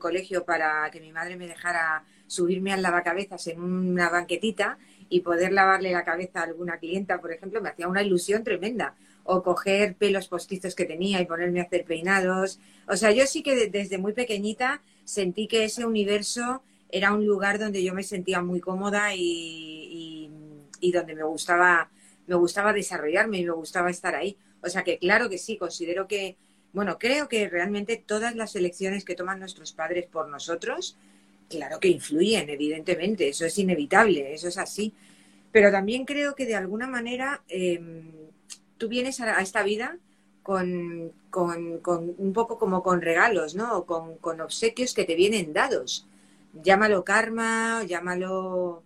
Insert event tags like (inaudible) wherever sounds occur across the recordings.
colegio para que mi madre me dejara subirme al lavacabezas en una banquetita y poder lavarle la cabeza a alguna clienta, por ejemplo, me hacía una ilusión tremenda. O coger pelos postizos que tenía y ponerme a hacer peinados. O sea, yo sí que desde muy pequeñita sentí que ese universo era un lugar donde yo me sentía muy cómoda y, y donde me gustaba, me gustaba desarrollarme y me gustaba estar ahí. O sea que claro que sí, considero que, bueno, creo que realmente todas las elecciones que toman nuestros padres por nosotros, claro que influyen, evidentemente, eso es inevitable, eso es así. Pero también creo que de alguna manera em, tú vienes a, esta vida con, con, un poco como con regalos, ¿no? con, con obsequios que te vienen dados. Llámalo karma, llámalo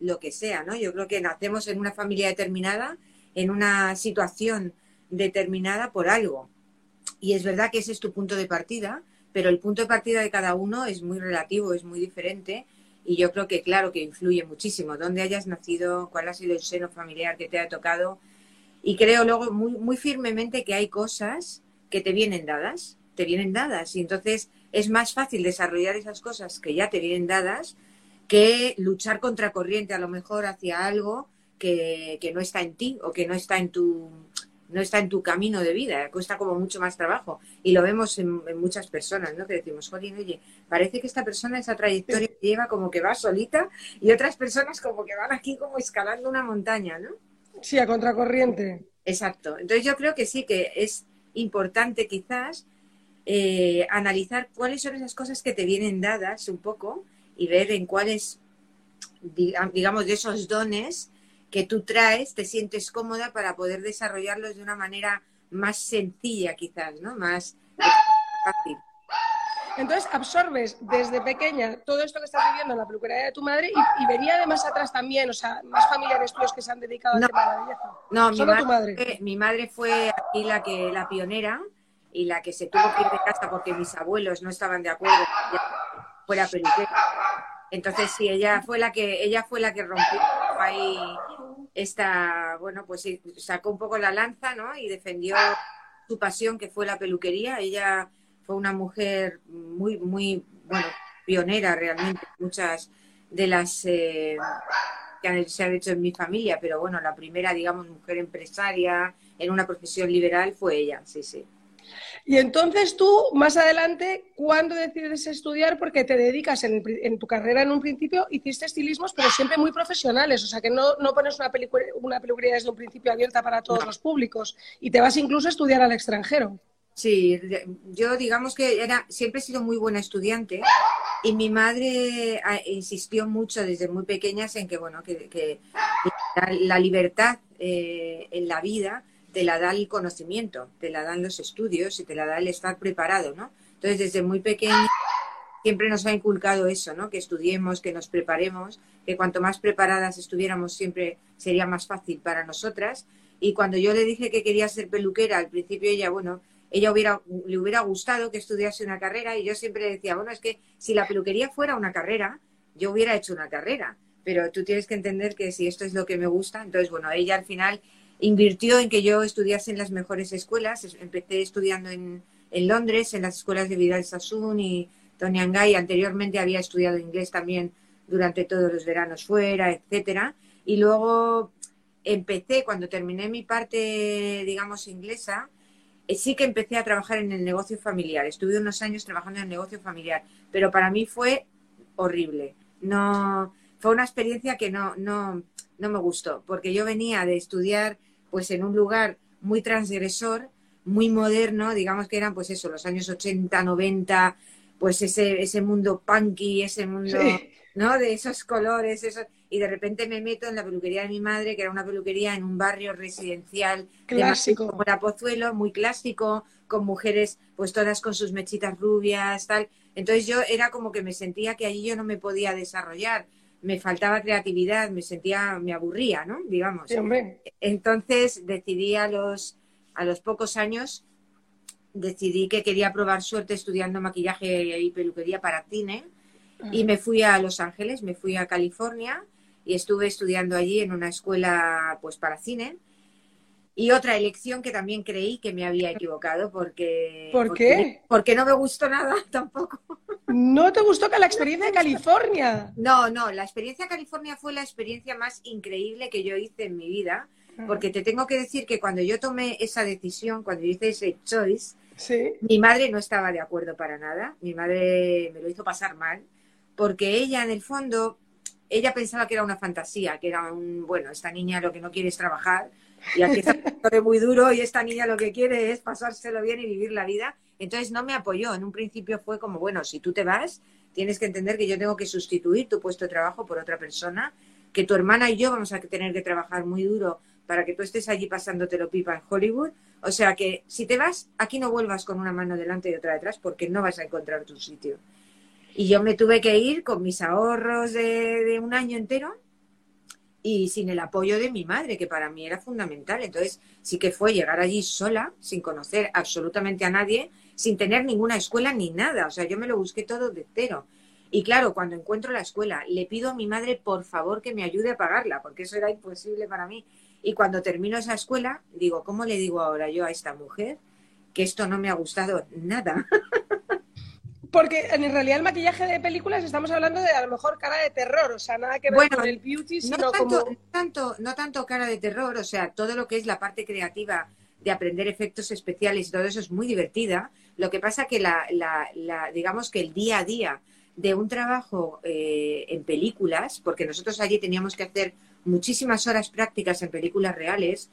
lo que sea, ¿no? Yo creo que nacemos en una familia determinada, en una situación determinada por algo. Y es verdad que ese es tu punto de partida, pero el punto de partida de cada uno es muy relativo, es muy diferente. Y yo creo que, claro, que influye muchísimo. Dónde hayas nacido, cuál ha sido el seno familiar que te ha tocado. Y creo luego muy, muy firmemente que hay cosas que te vienen dadas, te vienen dadas. Y entonces es más fácil desarrollar esas cosas que ya te vienen dadas que luchar contra corriente a lo mejor hacia algo que, que no está en ti o que no está en tu no está en tu camino de vida, cuesta como mucho más trabajo. Y lo vemos en, muchas personas, ¿no? Que decimos, Jolín, oye, parece que esta persona esa trayectoria lleva como que va solita y otras personas como que van aquí como escalando una montaña, ¿no? Sí, a contracorriente. Exacto. Entonces yo creo que sí que es importante quizás eh, analizar cuáles son esas cosas que te vienen dadas un poco y ver en cuáles, digamos, de esos dones que tú traes, te sientes cómoda para poder desarrollarlos de una manera más sencilla quizás, ¿no? Más fácil. Entonces absorbes desde pequeña todo esto que estás viviendo en la peluquería de tu madre y, venía de más atrás también, o sea, más familiares tuyos que se han dedicado a tema de belleza. No, mi madre, tu madre? mi madre fue aquí la que la pionera y la que se tuvo que ir de casa porque mis abuelos no estaban de acuerdo que fuera peluquera. Entonces sí, ella fue la que ella fue la que rompió ahí esta, bueno, pues sacó un poco la lanza, ¿no? Y defendió su pasión que fue la peluquería. Ella fue una mujer muy, muy, bueno, pionera realmente. Muchas de las eh, que se han hecho en mi familia, pero bueno, la primera, digamos, mujer empresaria en una profesión liberal fue ella, sí, sí. Y entonces tú, más adelante, ¿cuándo decides estudiar? Porque te dedicas en, tu carrera en un principio, hiciste estilismos, pero siempre muy profesionales. O sea, que no, pones una, una peluquería desde un principio abierta para todos los públicos. Y te vas incluso a estudiar al extranjero. Sí, yo digamos que era, siempre he sido muy buena estudiante y mi madre ah, insistió mucho desde muy pequeñas en que, bueno, que, la, libertad eh, en la vida te la da el conocimiento, te la dan los estudios y te la da el estar preparado, ¿no? Entonces, desde muy pequeño siempre nos ha inculcado eso, ¿no? Que estudiemos, que nos preparemos, que cuanto más preparadas estuviéramos siempre sería más fácil para nosotras. Y cuando yo le dije que quería ser peluquera, al principio ella, bueno, ella le hubiera gustado que estudiase una carrera y yo siempre decía, bueno, es que si la peluquería fuera una carrera, yo hubiera hecho una carrera, pero tú tienes que entender que si esto es lo que me gusta, entonces, bueno, ella al final invirtió en que yo estudiase en las mejores escuelas. Empecé estudiando en, en Londres, en las escuelas de Vidal Sassoon y Tony Angay. Anteriormente había estudiado inglés también durante todos los veranos fuera, etcétera. Y luego empecé, cuando terminé mi parte, digamos, inglesa, eh, sí que empecé a trabajar en el negocio familiar. Estuve unos años trabajando en el negocio familiar, pero para mí fue horrible. No, fue una experiencia que no, no, no me gustó, porque yo venía de estudiar pues en un lugar muy transgresor, muy moderno, digamos que eran pues eso, los años 80, 90, pues ese, ese mundo punky, ese mundo, ¿no? De esos colores, eso, y de repente me meto en la peluquería de mi madre, que era una peluquería en un barrio residencial clásico, como la Pozuelo, muy clásico, con mujeres pues todas con sus mechitas rubias, tal. Entonces yo era como que me sentía que allí yo no me podía desarrollar me faltaba creatividad, me sentía, me aburría, ¿no? Digamos. Entonces decidí a los, a los pocos años, decidí que quería probar suerte estudiando maquillaje y peluquería para cine y me fui a Los Ángeles, me fui a California y estuve estudiando allí en una escuela pues para cine. Y otra elección que también creí que me había equivocado porque... ¿Por porque- qué? Porque no me gustó nada (laughs) tampoco. ¿No te gustó que la experiencia de California? No, no, la experiencia California fue la experiencia más increíble que yo hice en mi vida, porque te tengo que decir que cuando yo tomé esa decisión, cuando yo hice ese choice, Sí. mi madre no estaba de acuerdo para nada. Mi madre me lo hizo pasar mal, porque ella en el fondo, ella pensaba que era una fantasía, que era un, bueno, esta niña lo que no quiere es trabajar, y aquí está (laughs) muy duro, y esta niña lo que quiere es pasárselo bien y vivir la vida. Entonces no me apoyó. En un principio fue como, bueno, si tú te vas, tienes que entender que yo tengo que sustituir tu puesto de trabajo por otra persona, que tu hermana y yo vamos a tener que trabajar muy duro para que tú estés allí pasándotelo pipa en Hollywood. O sea que si te vas, aquí no vuelvas con una mano delante y otra detrás porque no vas a encontrar tu sitio. Y yo me tuve que ir con mis ahorros de, un año entero y sin el apoyo de mi madre, que para mí era fundamental. Entonces sí que fue llegar allí sola, sin conocer absolutamente a nadie, sin tener ninguna escuela ni nada. O sea, yo me lo busqué todo de cero. Y claro, cuando encuentro la escuela, le pido a mi madre, por favor, que me ayude a pagarla, porque eso era imposible para mí. Y cuando termino esa escuela, digo, ¿cómo le digo ahora yo a esta mujer que esto no me ha gustado nada? (laughs) Porque en realidad el maquillaje de películas estamos hablando de a lo mejor cara de terror, o sea, nada que ver Bueno, con el beauty, sino no tanto, como... no tanto, no tanto cara de terror, o sea, todo lo que es la parte creativa de aprender efectos especiales y todo eso es muy divertida. Lo que pasa que la, la, la- digamos que el día a día de un trabajo eh, en películas, porque nosotros allí teníamos que hacer muchísimas horas prácticas en películas reales,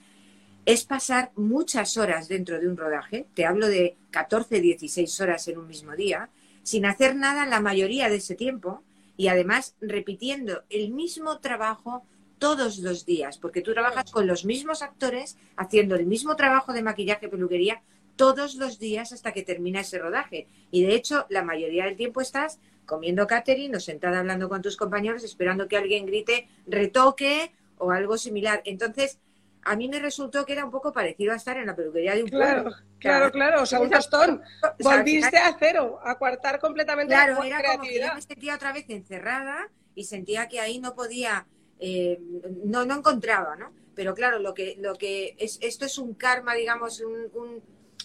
es pasar muchas horas dentro de un rodaje, te hablo de 14, 16 horas en un mismo día, sin hacer nada la mayoría de ese tiempo y además repitiendo el mismo trabajo todos los días, porque tú trabajas con los mismos actores haciendo el mismo trabajo de maquillaje, peluquería, todos los días hasta que termina ese rodaje. Y de hecho, la mayoría del tiempo estás comiendo catering o sentada hablando con tus compañeros, esperando que alguien grite retoque o algo similar. Entonces, a mí me resultó que era un poco parecido a estar en la peluquería de un Claro, pueblo. claro, claro, o sea, un tostón. (laughs) Volviste a cero, a coartar completamente Claro, la era como que yo me sentía otra vez encerrada y sentía que ahí no podía, eh, no, no encontraba, ¿no? Pero claro, lo que, lo que es, esto es un karma, digamos, un, un,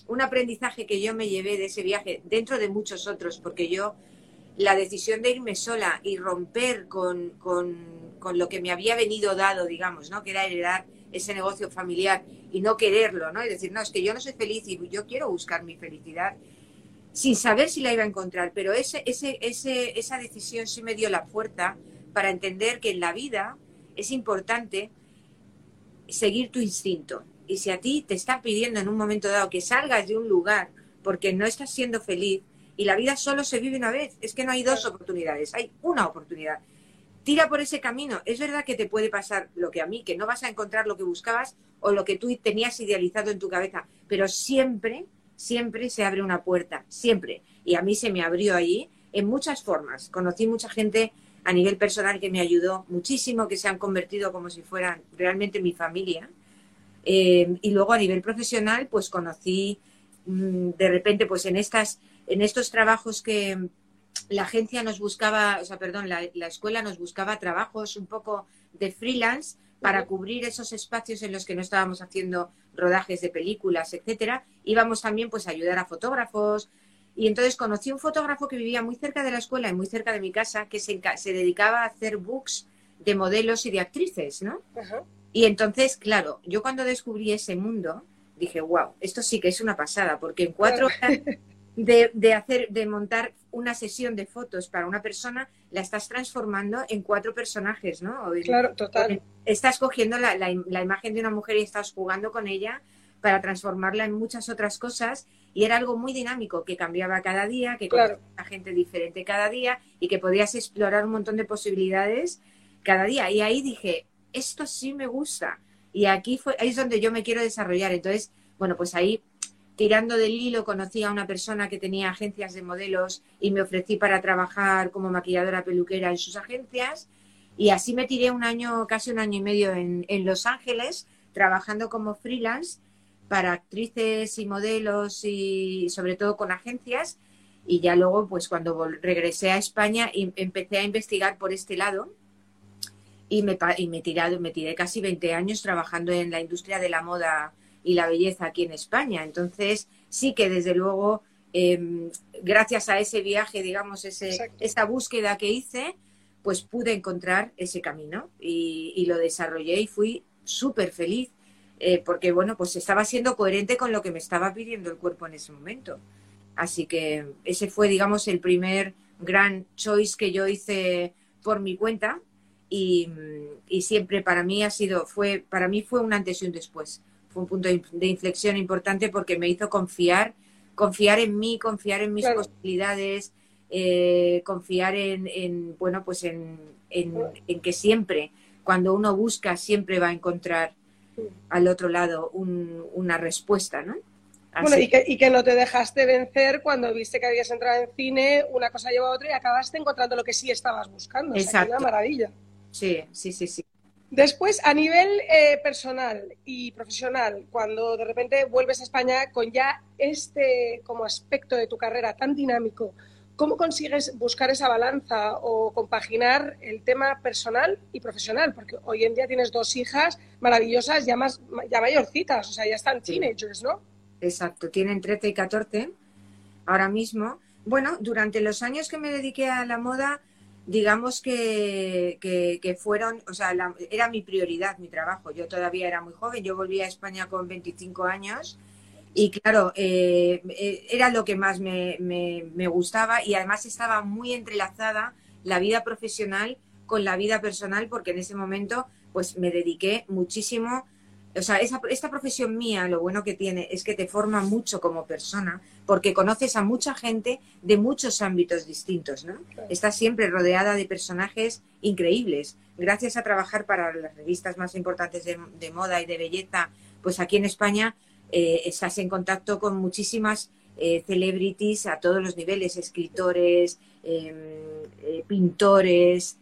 un aprendizaje que yo me llevé de ese viaje, dentro de muchos otros, porque yo la decisión de irme sola y romper con, con, con lo que me había venido dado, digamos, ¿no? Que era heredar ese negocio familiar y no quererlo, ¿no? Y decir, no, es que yo no soy feliz y yo quiero buscar mi felicidad sin saber si la iba a encontrar, pero ese, ese, ese, esa decisión sí me dio la fuerza para entender que en la vida es importante seguir tu instinto. Y si a ti te están pidiendo en un momento dado que salgas de un lugar porque no estás siendo feliz, y la vida solo se vive una vez, es que no hay dos oportunidades, hay una oportunidad. Tira por ese camino. Es verdad que te puede pasar lo que a mí, que no vas a encontrar lo que buscabas o lo que tú tenías idealizado en tu cabeza, pero siempre, siempre se abre una puerta, siempre. Y a mí se me abrió allí en muchas formas. Conocí mucha gente a nivel personal que me ayudó muchísimo, que se han convertido como si fueran realmente mi familia. Eh, y luego a nivel profesional, pues conocí mm, de repente, pues en estas, en estos trabajos que la agencia nos buscaba, o sea, perdón, la, la escuela nos buscaba trabajos un poco de freelance para cubrir esos espacios en los que no estábamos haciendo rodajes de películas, etcétera. Íbamos también pues a ayudar a fotógrafos. Y entonces conocí un fotógrafo que vivía muy cerca de la escuela y muy cerca de mi casa, que se, se dedicaba a hacer books de modelos y de actrices, ¿no? Y entonces, claro, yo cuando descubrí ese mundo, dije, wow, esto sí que es una pasada, porque en cuatro horas de, de hacer, de montar una sesión de fotos para una persona, la estás transformando en cuatro personajes, ¿no? Claro, total. estás cogiendo la, la im- la imagen de una mujer y estás jugando con ella para transformarla en muchas otras cosas y era algo muy dinámico que cambiaba cada día, que Claro. a gente diferente cada día y que podías explorar un montón de posibilidades cada día. Y ahí dije, esto sí me gusta. Y aquí fue, ahí es donde yo me quiero desarrollar. Entonces, bueno, pues ahí tirando del hilo conocí a una persona que tenía agencias de modelos y me ofrecí para trabajar como maquilladora peluquera en sus agencias. Y así me tiré un año, casi un año y medio en, en Los Ángeles, trabajando como freelance para actrices y modelos y sobre todo con agencias. Y ya luego, pues cuando regresé a España, empecé a investigar por este lado y me, y me, tirado, me tiré casi 20 años trabajando en la industria de la moda y la belleza aquí en España. Entonces, sí que desde luego, em, gracias a ese viaje, digamos, ese, esa búsqueda que hice, pues pude encontrar ese camino y, lo desarrollé y fui súper feliz. Eh, porque bueno, pues estaba siendo coherente con lo que me estaba pidiendo el cuerpo en ese momento. Así que ese fue, digamos, el primer gran choice que yo hice por mi cuenta y, siempre para mí ha sido, fue, para mí fue un antes y un después. Fue un punto de inflexión importante porque me hizo confiar, confiar en mí, confiar en mis posibilidades, eh, confiar en, bueno, pues en, que siempre, cuando uno busca, siempre va a encontrar al otro lado una respuesta, ¿no? Bueno, y que, y que, no te dejaste vencer cuando viste que habías entrado en cine, una cosa lleva a otra y acabaste encontrando lo que sí estabas buscando. Exacto. una maravilla. Sí, sí, sí, sí. Después, a nivel eh, personal y profesional, cuando de repente vuelves a España con ya este como aspecto de tu carrera tan dinámico, ¿cómo consigues buscar esa balanza o compaginar el tema personal y profesional? Porque hoy en día tienes dos hijas maravillosas, ya, más, ya mayorcitas, o sea, ya están teenagers, ¿no? Exacto, tienen 13 y 14 ahora mismo. Bueno, durante los años que me dediqué a la moda, digamos que, que, fueron, o sea, era mi prioridad mi trabajo. Yo todavía era muy joven, yo volví a España con 25 años y claro, eh, eh, era lo que más me, me, me, gustaba y además estaba muy entrelazada la vida profesional con la vida personal porque en ese momento pues me dediqué muchísimo o sea, esta profesión mía, lo bueno que tiene es que te forma mucho como persona, porque conoces a mucha gente de muchos ámbitos distintos, ¿no? Estás siempre rodeada de personajes increíbles. Gracias a trabajar para las revistas más importantes de, moda y de belleza, pues aquí en España eh, estás en contacto con muchísimas eh, celebrities a todos los niveles, escritores, em, eh, pintores,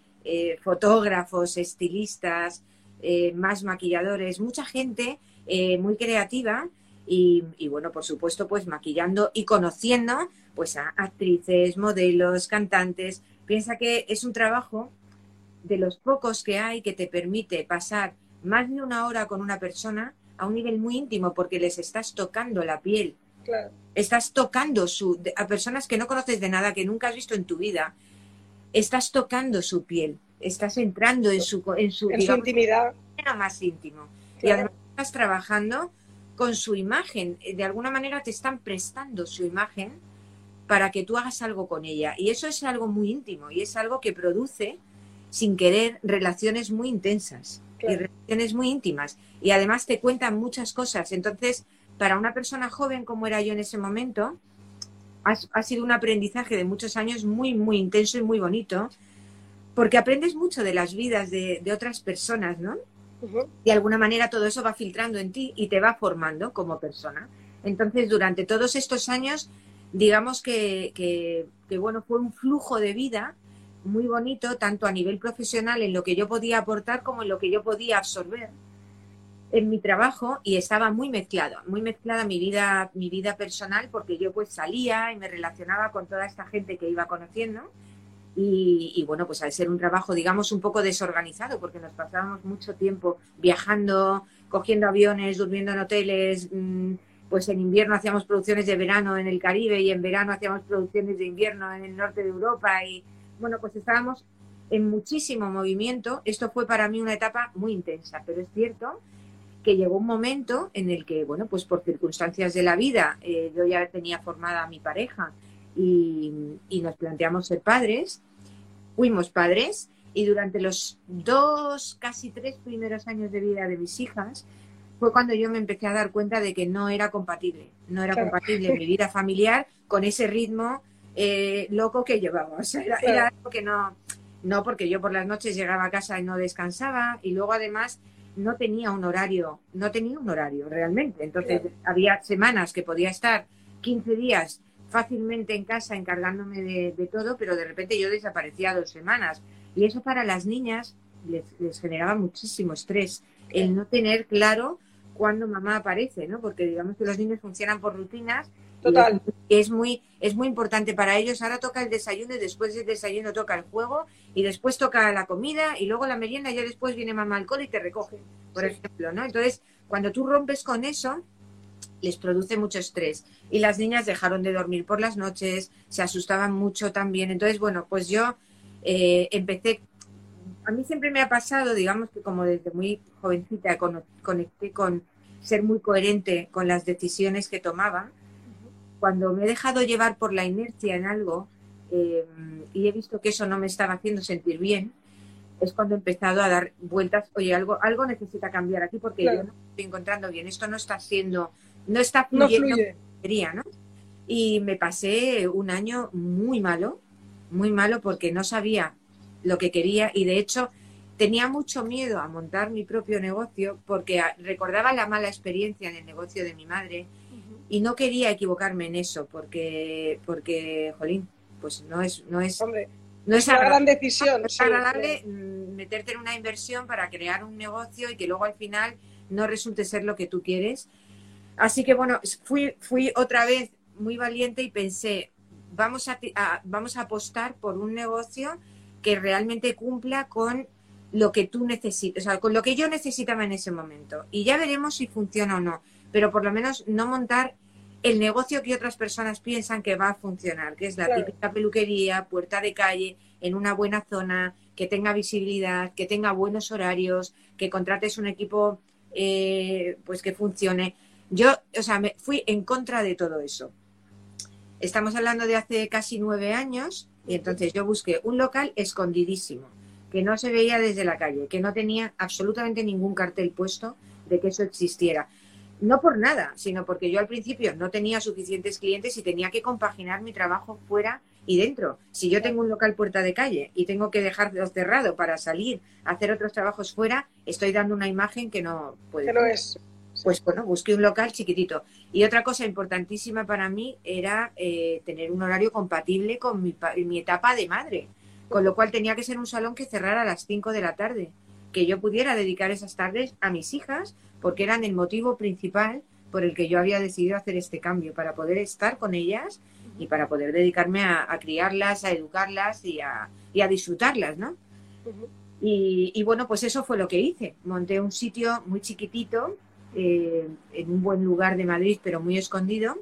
fotógrafos, estilistas, eh, más maquilladores, mucha gente eh, muy creativa y, bueno, por supuesto, pues maquillando y conociendo pues a actrices, modelos, cantantes. Piensa que es un trabajo de los pocos que hay que te permite pasar más de una hora con una persona a un nivel muy íntimo porque les estás tocando la piel. Estás tocando su, a personas que no conoces de nada, que nunca has visto en tu vida. Estás tocando su piel estás entrando en su, en su, intimidad. más íntimo. Y además estás trabajando con su imagen. De alguna manera te están prestando su imagen para que tú hagas algo con ella. Y eso es algo muy íntimo y es algo que produce, sin querer, relaciones muy intensas y relaciones muy íntimas. Y además te cuentan muchas cosas. Entonces, para una persona joven como era yo en ese momento, ha sido un aprendizaje de muchos años muy, muy intenso y muy bonito porque aprendes mucho de las vidas de, otras personas, ¿no? De alguna manera todo eso va filtrando en ti y te va formando como persona. Entonces, durante todos estos años, digamos que, que, bueno, fue un flujo de vida muy bonito, tanto a nivel profesional, en lo que yo podía aportar, como en lo que yo podía absorber en mi trabajo y estaba muy mezclado, muy mezclada mi vida, mi vida personal, porque yo pues salía y me relacionaba con toda esta gente que iba conociendo y, bueno, pues al ser un trabajo, digamos, un poco desorganizado, porque nos pasábamos mucho tiempo viajando, cogiendo aviones, durmiendo en hoteles, mm, pues en invierno hacíamos producciones de verano en el Caribe y en verano hacíamos producciones de invierno en el norte de Europa y bueno, pues estábamos en muchísimo movimiento. Esto fue para mí una etapa muy intensa, pero es cierto que llegó un momento en el que, bueno, pues por circunstancias de la vida, eh, yo ya tenía formada a mi pareja y, y nos planteamos ser padres fuimos padres y durante los dos, casi tres primeros años de vida de mis hijas, fue cuando yo me empecé a dar cuenta de que no era compatible, no era compatible mi vida familiar con ese ritmo eh, loco que llevaba. O sea, era, algo que no, no, porque yo por las noches llegaba a casa y no descansaba y luego además no tenía un horario, no tenía un horario realmente. Entonces había semanas que podía estar 15 días fácilmente en casa encargándome de, todo, pero de repente yo desaparecía dos semanas. Y eso para las niñas les, generaba muchísimo estrés, el no tener claro cuándo mamá aparece, ¿no? Porque digamos que los niños funcionan por rutinas. Total. Y es muy, es muy importante para ellos. Ahora toca el desayuno y después del desayuno toca el juego y después toca la comida y luego la merienda y ya después viene mamá al cole y te recoge, por ejemplo, ¿no? Entonces, cuando tú rompes con eso, les produce mucho estrés. Y las niñas dejaron de dormir por las noches, se asustaban mucho también. Entonces, bueno, pues yo eh, empecé, a mí siempre me ha pasado, digamos que como desde muy jovencita conecté con ser muy coherente con las decisiones que tomaba. Cuando me he dejado llevar por la inercia en algo eh, y he visto que eso no me estaba haciendo sentir bien, es cuando he empezado a dar vueltas, oye, algo, algo necesita cambiar aquí porque yo no estoy encontrando bien, esto no está siendo no está fluyendo no Y me pasé un año muy malo, muy malo porque no sabía lo que quería y de hecho tenía mucho miedo a montar mi propio negocio porque recordaba la mala experiencia en el negocio de mi madre y no quería equivocarme en eso porque porque jolín pues no es no es no es una gran decisión no es agradable mm, meterte en una inversión para crear un negocio y que luego al final no resulte ser lo que tú quieres Así que bueno, fui, fui otra vez muy valiente y pensé, vamos a, vamos a apostar por un negocio que realmente cumpla con lo que tú necesitas, o sea, con lo que yo necesitaba en ese momento. Y ya veremos si funciona o no, pero por lo menos no montar el negocio que otras personas piensan que va a funcionar, que es la típica peluquería, puerta de calle, en una buena zona, que tenga visibilidad, que tenga buenos horarios, que contrates un equipo eh, pues que funcione. Yo, o sea, me fui en contra de todo eso. Estamos hablando de hace casi nueve años y entonces yo busqué un local escondidísimo, que no se veía desde la calle, que no tenía absolutamente ningún cartel puesto de que eso existiera. No por nada, sino porque yo al principio no tenía suficientes clientes y tenía que compaginar mi trabajo fuera y dentro. Si yo tengo un local puerta de calle y tengo que dejarlo cerrado para salir a hacer otros trabajos fuera, estoy dando una imagen que no puede. No es pues bueno, busqué un local chiquitito. Y otra cosa importantísima para mí era eh, tener un horario compatible con mi, mi, etapa de madre, con lo cual tenía que ser un salón que cerrara a las 5 de la tarde, que yo pudiera dedicar esas tardes a mis hijas, porque eran el motivo principal por el que yo había decidido hacer este cambio, para poder estar con ellas y para poder dedicarme a, criarlas, a educarlas y a, y a disfrutarlas, ¿no? y, y bueno, pues eso fue lo que hice. Monté un sitio muy chiquitito eh, en un buen lugar de Madrid, pero muy escondido.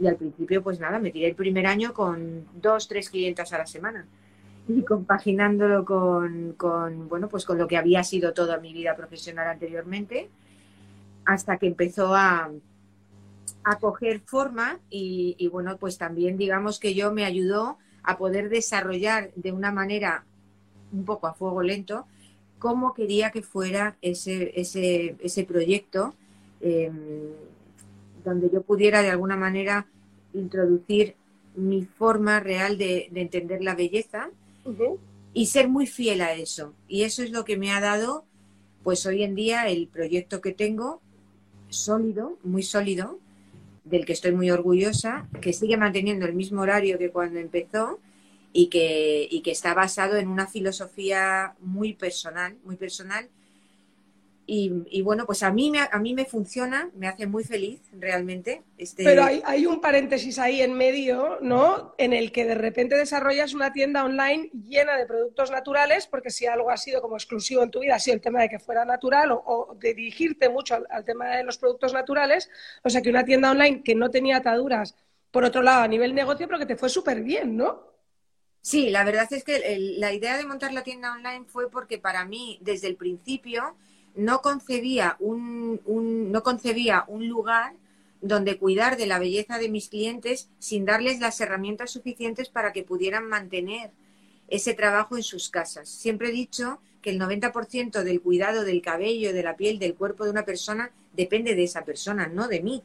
Y al principio, pues nada, me tiré el primer año con dos, tres clientas a la semana. Y compaginándolo con, bueno, pues con lo que había sido toda mi vida profesional anteriormente, hasta que empezó a, a coger forma y, bueno, pues también digamos que yo me ayudó a poder desarrollar de una manera un poco a fuego lento cómo quería que fuera ese, ese, ese proyecto, em, donde yo pudiera de alguna manera introducir mi forma real de, entender la belleza y ser muy fiel a eso. Y eso es lo que me ha dado, pues hoy en día, el proyecto que tengo, sólido, muy sólido, del que estoy muy orgullosa, que sigue manteniendo el mismo horario que cuando empezó y que, y que está basado en una filosofía muy personal, muy personal. Y, bueno, pues a mí, me, a mí me funciona, me hace muy feliz realmente. Este... Pero hay, hay, un paréntesis ahí en medio, ¿no? En el que de repente desarrollas una tienda online llena de productos naturales, porque si algo ha sido como exclusivo en tu vida, ha sido el tema de que fuera natural o, de dirigirte mucho al, al tema de los productos naturales. O sea que una tienda online que no tenía ataduras, por otro lado, a nivel negocio, pero que te fue súper bien, ¿no? Sí, la verdad es que la idea de montar la tienda online fue porque para mí, desde el principio, no concebía un, no concebía un lugar donde cuidar de la belleza de mis clientes sin darles las herramientas suficientes para que pudieran mantener ese trabajo en sus casas. Siempre he dicho que el 90% del cuidado del cabello, de la piel, del cuerpo de una persona depende de esa persona, no de mí.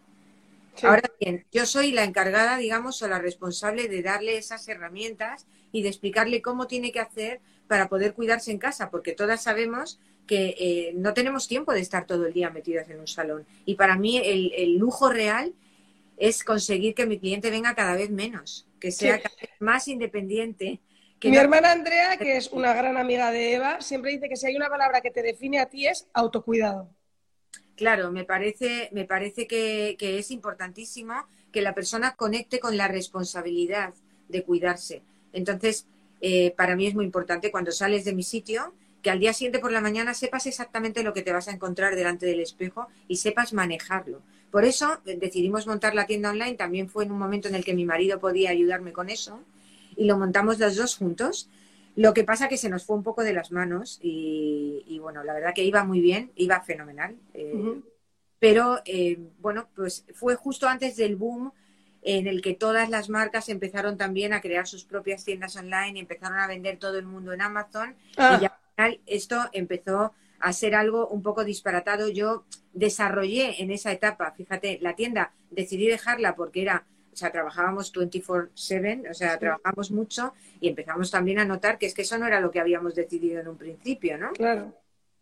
Ahora bien, yo soy la encargada, digamos, o la responsable de darle esas herramientas y de explicarle cómo tiene que hacer para poder cuidarse en casa, porque todas sabemos que eh, no tenemos tiempo de estar todo el día metidas en un salón. Y para mí el, lujo real es conseguir que mi cliente venga cada vez menos, que sea cada vez más independiente. mi hermana Andrea, que es una gran amiga de Eva, siempre dice que si hay una palabra que te define a ti es autocuidado. Claro, me parece, me parece que, que es importantísimo que la persona conecte con la responsabilidad de cuidarse. Entonces, eh, para mí es muy importante cuando sales de mi sitio que al día siguiente por la mañana sepas exactamente lo que te vas a encontrar delante del espejo y sepas manejarlo. Por eso eh, decidimos montar la tienda online, también fue en un momento en el que mi marido podía ayudarme con eso y lo montamos los dos juntos. Lo que pasa que se nos fue un poco de las manos y, bueno, la verdad que iba muy bien, iba fenomenal. Eh, pero eh, bueno, pues fue justo antes del boom en el que todas las marcas empezaron también a crear sus propias tiendas online y empezaron a vender todo el mundo en Amazon. Ah. Y ya al final esto empezó a ser algo un poco disparatado. Yo desarrollé en esa etapa, fíjate, la tienda, decidí dejarla porque era, o sea, trabajábamos 24/7, o sea, trabajamos mucho y empezamos también a notar que es que eso no era lo que habíamos decidido en un principio, ¿no? Claro.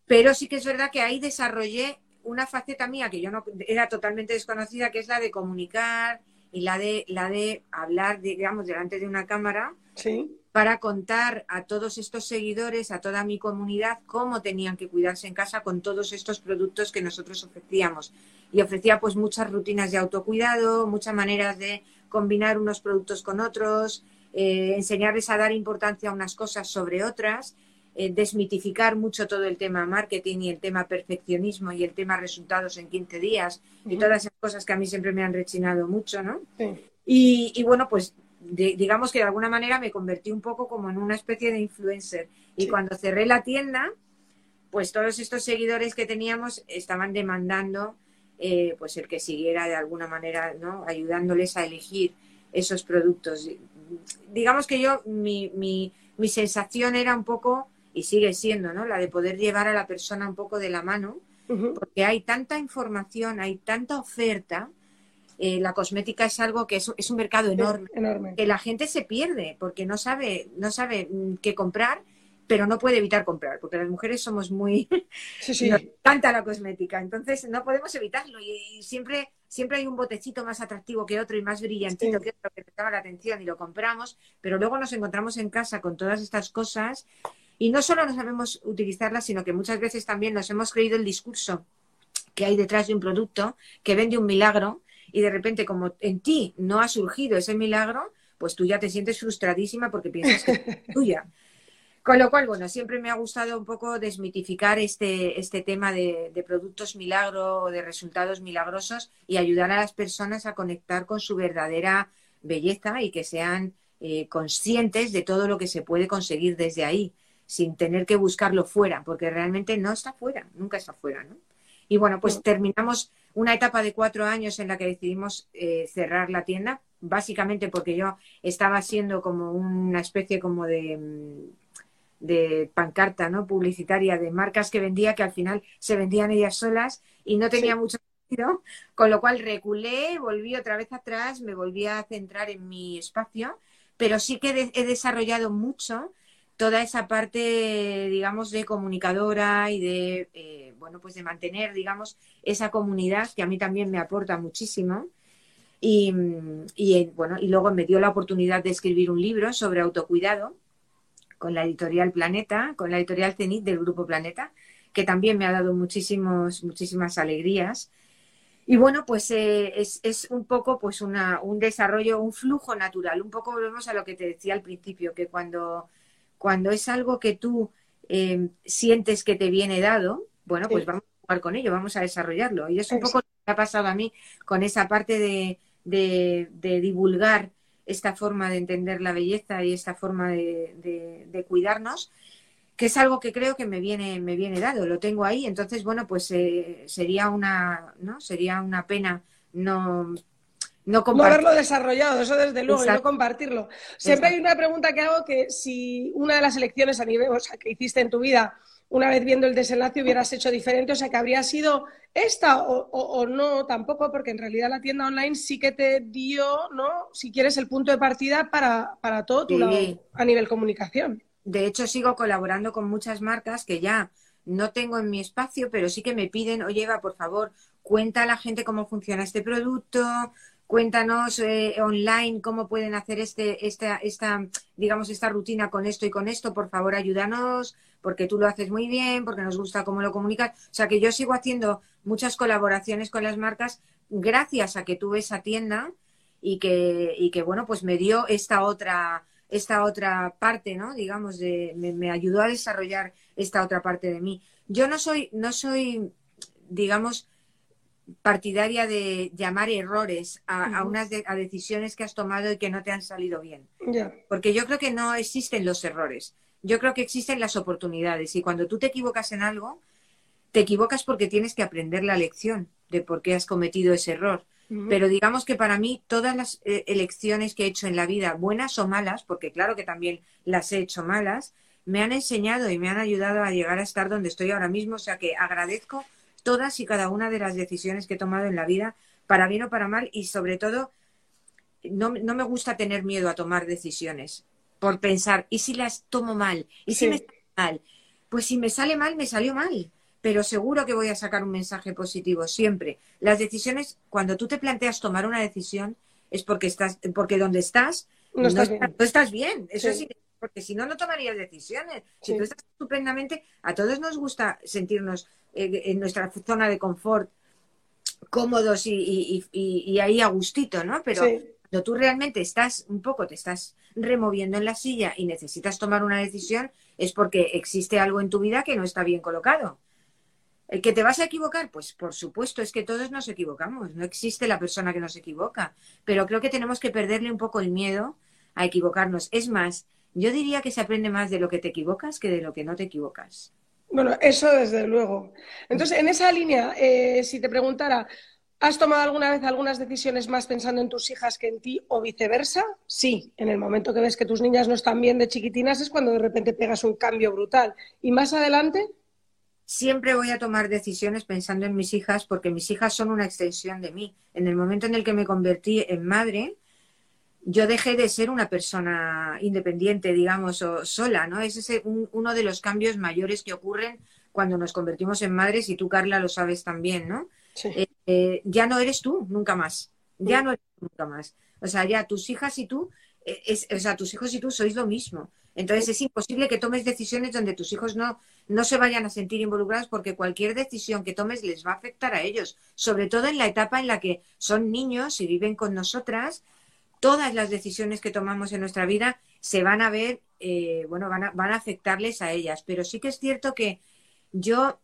Pero sí que es verdad que ahí desarrollé una faceta mía que yo no era totalmente desconocida, que es la de comunicar y la de la de hablar, digamos, delante de una cámara. para contar a todos estos seguidores, a toda mi comunidad, cómo tenían que cuidarse en casa con todos estos productos que nosotros ofrecíamos. Y ofrecía pues muchas rutinas de autocuidado, muchas maneras de combinar unos productos con otros, eh, enseñarles a dar importancia a unas cosas sobre otras eh, desmitificar mucho todo el tema marketing y el tema perfeccionismo y el tema resultados en 15 días y todas esas cosas que a mí siempre me han rechinado mucho, ¿no? Y, bueno, pues digamos que de alguna manera me convertí un poco como en una especie de influencer. Y cuando cerré la tienda, pues todos estos seguidores que teníamos estaban demandando eh, pues el que siguiera de alguna manera, ¿no? Ayudándoles a elegir esos productos. Digamos que yo, mi, mi, mi sensación era un poco y sigue siendo, ¿no? La de poder llevar a la persona un poco de la mano, porque hay tanta información, hay tanta oferta. Eh, la cosmética es algo que es, es un mercado enorme, enorme, que la gente se pierde porque no sabe, no sabe mm, qué comprar, pero no puede evitar comprar, porque las mujeres somos muy... (laughs) Sí, sí. Nos encanta la cosmética, entonces no podemos evitarlo y, siempre, siempre hay un botecito más atractivo que otro y más brillantito que otro que te llama la atención y lo compramos, pero luego nos encontramos en casa con todas estas cosas y no solo no sabemos utilizarlas, sino que muchas veces también nos hemos creído el discurso que hay detrás de un producto que vende un milagro y de repente como en ti no ha surgido ese milagro, pues tú ya te sientes frustradísima porque piensas que es (laughs) tuya. Con lo cual, bueno, siempre me ha gustado un poco desmitificar este, este tema de, productos milagro o de resultados milagrosos y ayudar a las personas a conectar con su verdadera belleza y que sean eh, conscientes de todo lo que se puede conseguir desde ahí sin tener que buscarlo fuera, porque realmente no está fuera, nunca está fuera, ¿no? Y bueno, pues terminamos una etapa de cuatro años en la que decidimos eh, cerrar la tienda, básicamente porque yo estaba siendo como una especie como de, mm, de pancarta, ¿no? Publicitaria de marcas que vendía que al final se vendían ellas solas y no tenía mucho sentido, con lo cual reculé, volví otra vez atrás, me volví a centrar en mi espacio, pero sí que he desarrollado mucho toda esa parte, digamos, de comunicadora y de, eh, bueno, pues de mantener, digamos, esa comunidad que a mí también me aporta muchísimo. Y, y, bueno, y luego me dio la oportunidad de escribir un libro sobre autocuidado con la editorial Planeta, con la editorial Cenit del Grupo Planeta, que también me ha dado muchísimos, muchísimas alegrías. Y bueno, pues eh, es, es, un poco pues una, un desarrollo, un flujo natural. Un poco volvemos a lo que te decía al principio, que cuando cuando es algo que tú eh, sientes que te viene dado, bueno, pues vamos a jugar con ello, vamos a desarrollarlo. Y es un poco lo que ha pasado a mí con esa parte de, divulgar esta forma de entender la belleza y esta forma de, cuidarnos, que es algo que creo que me viene, me viene dado, lo tengo ahí. Entonces, bueno, pues eh, sería una, ¿no? Sería una pena no no, haberlo desarrollado, eso desde luego, y no compartirlo. Siempre hay una pregunta que hago que si una de las elecciones a nivel, o sea, que hiciste en tu vida, una vez viendo el desenlace hubieras hecho diferente, o sea, que habría sido esta o, no tampoco, porque en realidad la tienda online sí que te dio, ¿no? Si quieres, el punto de partida para, todo tu lado a nivel comunicación. De hecho, sigo colaborando con muchas marcas que ya no tengo en mi espacio, pero sí que me piden, oye Eva, por favor, cuenta a la gente cómo funciona este producto, Cuéntanos eh, online cómo pueden hacer este, esta, esta, digamos, esta rutina con esto y con esto. Por favor, ayúdanos, porque tú lo haces muy bien, porque nos gusta cómo lo comunicas. O sea, que yo sigo haciendo muchas colaboraciones con las marcas gracias a que tuve esa tienda y que, y que bueno, pues me dio esta otra, esta otra parte, ¿no? Digamos, de, me, ayudó a desarrollar esta otra parte de mí. Yo no soy, no soy, digamos, partidaria de llamar errores a, unas a decisiones que has tomado y que no te han salido bien. Porque yo creo que no existen los errores. Yo creo que existen las oportunidades. Y cuando tú te equivocas en algo, te equivocas porque tienes que aprender la lección de por qué has cometido ese error. Pero digamos que para mí todas las eh, elecciones que he hecho en la vida, buenas o malas, porque claro que también las he hecho malas, me han enseñado y me han ayudado a llegar a estar donde estoy ahora mismo. O sea que agradezco todas y cada una de las decisiones que he tomado en la vida, para bien o para mal, y sobre todo, no, me gusta tener miedo a tomar decisiones por pensar, ¿y si las tomo mal? ¿Y si me sale mal? Pues si me sale mal, me salió mal pero seguro que voy a sacar un mensaje positivo siempre. Las decisiones, cuando tú te planteas tomar una decisión, es porque estás, porque donde estás, no, estás, bien. estás bien. Eso sí. Porque si no, no tomarías decisiones. Si tú estás estupendamente, a todos nos gusta sentirnos eh, en nuestra zona de confort, cómodos y, ahí a gustito, ¿no? Pero cuando tú realmente estás un poco, te estás removiendo en la silla y necesitas tomar una decisión, es porque existe algo en tu vida que no está bien colocado. ¿El que te vas a equivocar? Pues por supuesto, es que todos nos equivocamos. No existe la persona que no se equivoca. Pero creo que tenemos que perderle un poco el miedo a equivocarnos. Es más, yo diría que se aprende más de lo que te equivocas que de lo que no te equivocas. Bueno, eso desde luego. Entonces, en esa línea, eh, si te preguntara, ¿has tomado alguna vez algunas decisiones más pensando en tus hijas que en ti o viceversa? Sí, en el momento que ves que tus niñas no están bien de chiquitinas es cuando de repente pegas un cambio brutal. ¿Y más adelante? siempre voy a tomar decisiones pensando en mis hijas porque mis hijas son una extensión de mí. En el momento en el que me convertí en madre, yo dejé de ser una persona independiente, digamos, o sola, ¿no? Ese es uno de los cambios mayores que ocurren cuando nos convertimos en madres y tú, Carla, lo sabes también, ¿no? Eh, eh, ya no eres tú, nunca más. Ya no eres tú, nunca más. O sea, ya tus hijas y tú, eh, o sea, tus hijos y tú sois lo mismo. Entonces es imposible que tomes decisiones donde tus hijos no, no se vayan a sentir involucrados porque cualquier decisión que tomes les va a afectar a ellos, sobre todo en la etapa en la que son niños y viven con nosotras. Todas las decisiones que tomamos en nuestra vida se van a ver, eh, bueno, van a, van a afectarles a ellas. Pero sí que es cierto que yo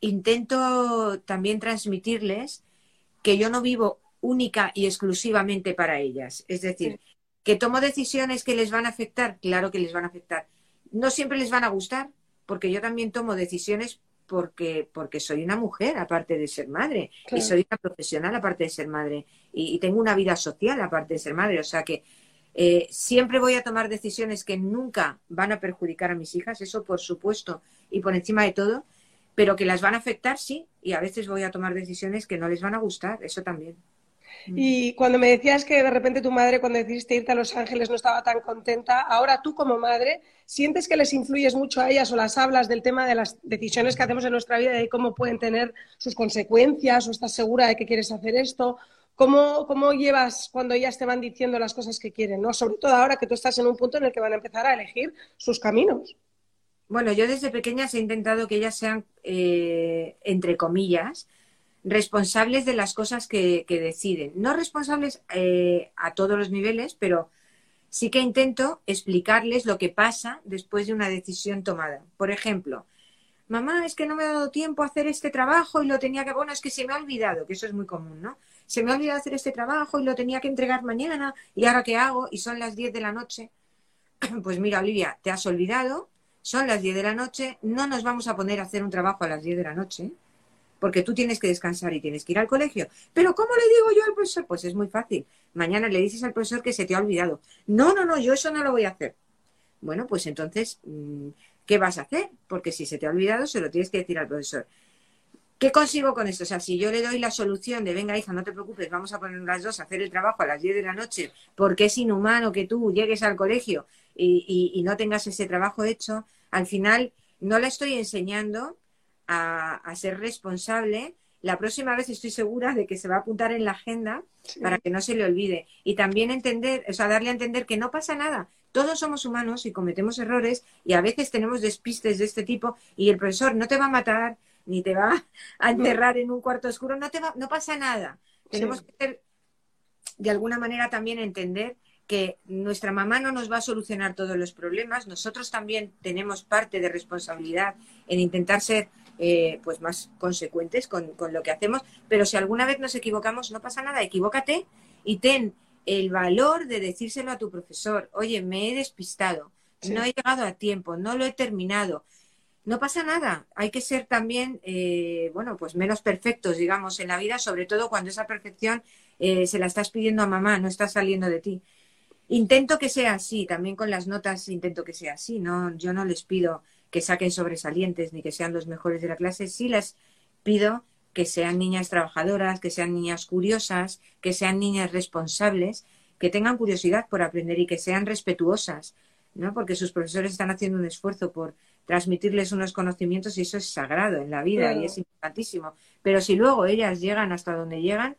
intento también transmitirles que yo no vivo única y exclusivamente para ellas. Es decir, ¿Que tomo decisiones que les van a afectar? Claro que les van a afectar. No siempre les van a gustar, porque yo también tomo decisiones porque, porque soy una mujer, aparte de ser madre, y soy una profesional, aparte de ser madre, y, tengo una vida social, aparte de ser madre. O sea que eh, siempre voy a tomar decisiones que nunca van a perjudicar a mis hijas, eso por supuesto, y por encima de todo, pero que las van a afectar, sí, y a veces voy a tomar decisiones que no les van a gustar, eso también. Y cuando me decías que de repente tu madre, cuando decidiste irte a Los Ángeles, no estaba tan contenta, ahora tú como madre, ¿sientes que les influyes mucho a ellas o las hablas del tema de las decisiones que hacemos en nuestra vida y cómo pueden tener sus consecuencias o estás segura de que quieres hacer esto? ¿Cómo, ¿Cómo llevas cuando ellas te van diciendo las cosas que quieren? ¿no? Sobre todo ahora que tú estás en un punto en el que van a empezar a elegir sus caminos. Bueno, yo desde pequeñas he intentado que ellas sean, eh, entre comillas, responsables de las cosas que, deciden. No responsables eh, a todos los niveles, pero sí que intento explicarles lo que pasa después de una decisión tomada. Por ejemplo, mamá, es que no me ha dado tiempo a hacer este trabajo y lo tenía que, bueno, es que se me ha olvidado, que eso es muy común, ¿no? Se me ha olvidado hacer este trabajo y lo tenía que entregar mañana y ahora qué hago y son las 10 de la noche. (clears throat) Pues mira, Olivia, te has olvidado, son las 10 de la noche, no nos vamos a poner a hacer un trabajo a las 10 de la noche porque tú tienes que descansar y tienes que ir al colegio. Pero ¿cómo le digo yo al profesor? Pues es muy fácil. Mañana le dices al profesor que se te ha olvidado. No, no, no, yo eso no lo voy a hacer. Bueno, pues entonces, mm, ¿qué vas a hacer? Porque si se te ha olvidado, se lo tienes que decir al profesor. ¿Qué consigo con esto? O sea, si yo le doy la solución de, venga, hija, no te preocupes, vamos a poner las dos a hacer el trabajo a las 10 de la noche, porque es inhumano que tú llegues al colegio y, y no tengas ese trabajo hecho, al final no la estoy enseñando a, ser responsable, la próxima vez estoy segura de que se va a apuntar en la agenda para que no se le olvide. Y también entender, o sea, darle a entender que no pasa nada. Todos somos humanos y cometemos errores y a veces tenemos despistes de este tipo y el profesor no te va a matar ni te va a enterrar en un cuarto oscuro, no, te va, no pasa nada. Tenemos que de alguna manera también entender que nuestra mamá no nos va a solucionar todos los problemas, nosotros también tenemos parte de responsabilidad en intentar ser eh, pues más consecuentes con, lo que hacemos, pero si alguna vez nos equivocamos, no pasa nada, equivócate y ten el valor de decírselo a tu profesor, oye, me he despistado, no he llegado a tiempo, no lo he terminado. No pasa nada, hay que ser también, eh, bueno, pues menos perfectos, digamos, en la vida, sobre todo cuando esa perfección eh, se la estás pidiendo a mamá, no está saliendo de ti. Intento que sea así, también con las notas intento que sea así, no, yo no les pido que saquen sobresalientes ni que sean los mejores de la clase, sí les pido que sean niñas trabajadoras, que sean niñas curiosas, que sean niñas responsables, que tengan curiosidad por aprender y que sean respetuosas, ¿no? Porque sus profesores están haciendo un esfuerzo por transmitirles unos conocimientos y eso es sagrado en la vida y es importantísimo. Pero si luego ellas llegan hasta donde llegan,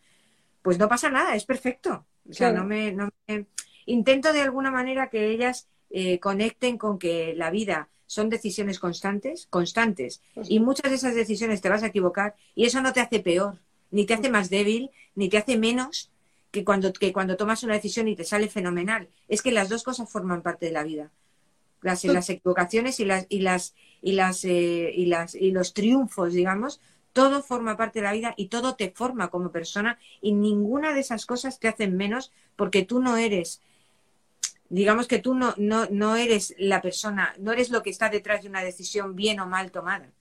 pues no pasa nada, es perfecto. O sea, no, me, no me, Intento de alguna manera que ellas eh, conecten con que la vida son decisiones constantes, constantes, pues y muchas de esas decisiones te vas a equivocar y eso no te hace peor, ni te hace más débil, ni te hace menos que cuando, que cuando tomas una decisión y te sale fenomenal. Es que las dos cosas forman parte de la vida. Las, las equivocaciones y las y las y las eh, y las y los triunfos, digamos, todo forma parte de la vida y todo te forma como persona y ninguna de esas cosas te hacen menos porque tú no eres digamos que tú no, no, no eres la persona, no eres lo que está detrás de una decisión bien o mal tomada.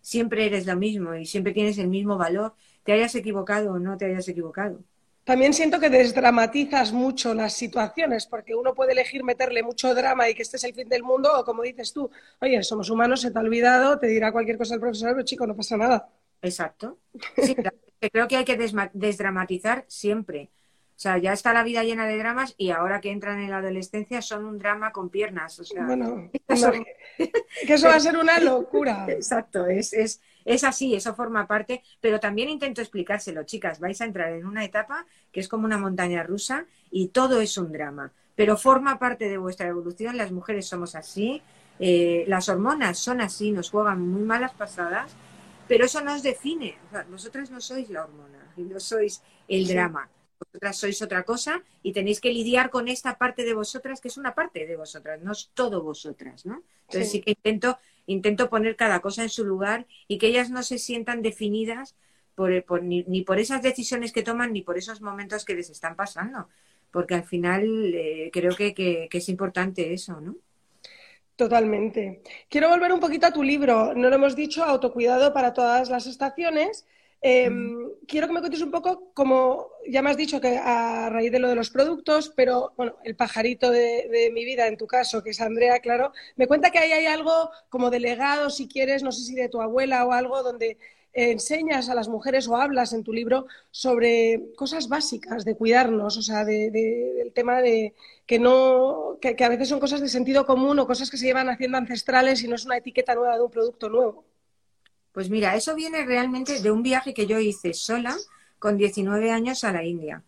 Siempre eres lo mismo y siempre tienes el mismo valor, te hayas equivocado o no te hayas equivocado. También siento que desdramatizas mucho las situaciones, porque uno puede elegir meterle mucho drama y que este es el fin del mundo, o como dices tú, oye, somos humanos, se te ha olvidado, te dirá cualquier cosa el profesor, pero chico, no pasa nada. Exacto. Sí, (laughs) creo que hay que desdramatizar siempre. O sea, ya está la vida llena de dramas y ahora que entran en la adolescencia son un drama con piernas. O sea, bueno, (laughs) que eso va a ser una locura. (laughs) Exacto, es, es, es así, eso forma parte, pero también intento explicárselo, chicas, vais a entrar en una etapa que es como una montaña rusa y todo es un drama, pero forma parte de vuestra evolución, las mujeres somos así, eh, las hormonas son así, nos juegan muy malas pasadas, pero eso nos define, o sea, vosotras no sois la hormona, no sois el drama vosotras sois otra cosa y tenéis que lidiar con esta parte de vosotras que es una parte de vosotras, no es todo vosotras, ¿no? Entonces sí, que intento, intento poner cada cosa en su lugar y que ellas no se sientan definidas por, ni, por esas decisiones que toman ni por esos momentos que les están pasando, porque al final eh, creo que, que, que es importante eso, ¿no? Totalmente. Quiero volver un poquito a tu libro. No lo hemos dicho, autocuidado para todas las estaciones. Em, quiero que me cuentes un poco, como ya me has dicho que a raíz de lo de los productos, pero bueno, el pajarito de, mi vida, en tu caso, que es Andrea, claro, me cuenta que ahí hay algo como delegado, si quieres, no sé si de tu abuela o algo, donde enseñas a las mujeres o hablas en tu libro sobre cosas básicas de cuidarnos, o sea, del tema de que no, que a veces son cosas de sentido común o cosas que se llevan haciendo ancestrales y no es una etiqueta nueva de un producto nuevo. Pues mira, eso viene realmente de un viaje que yo hice sola con 19 años a la India.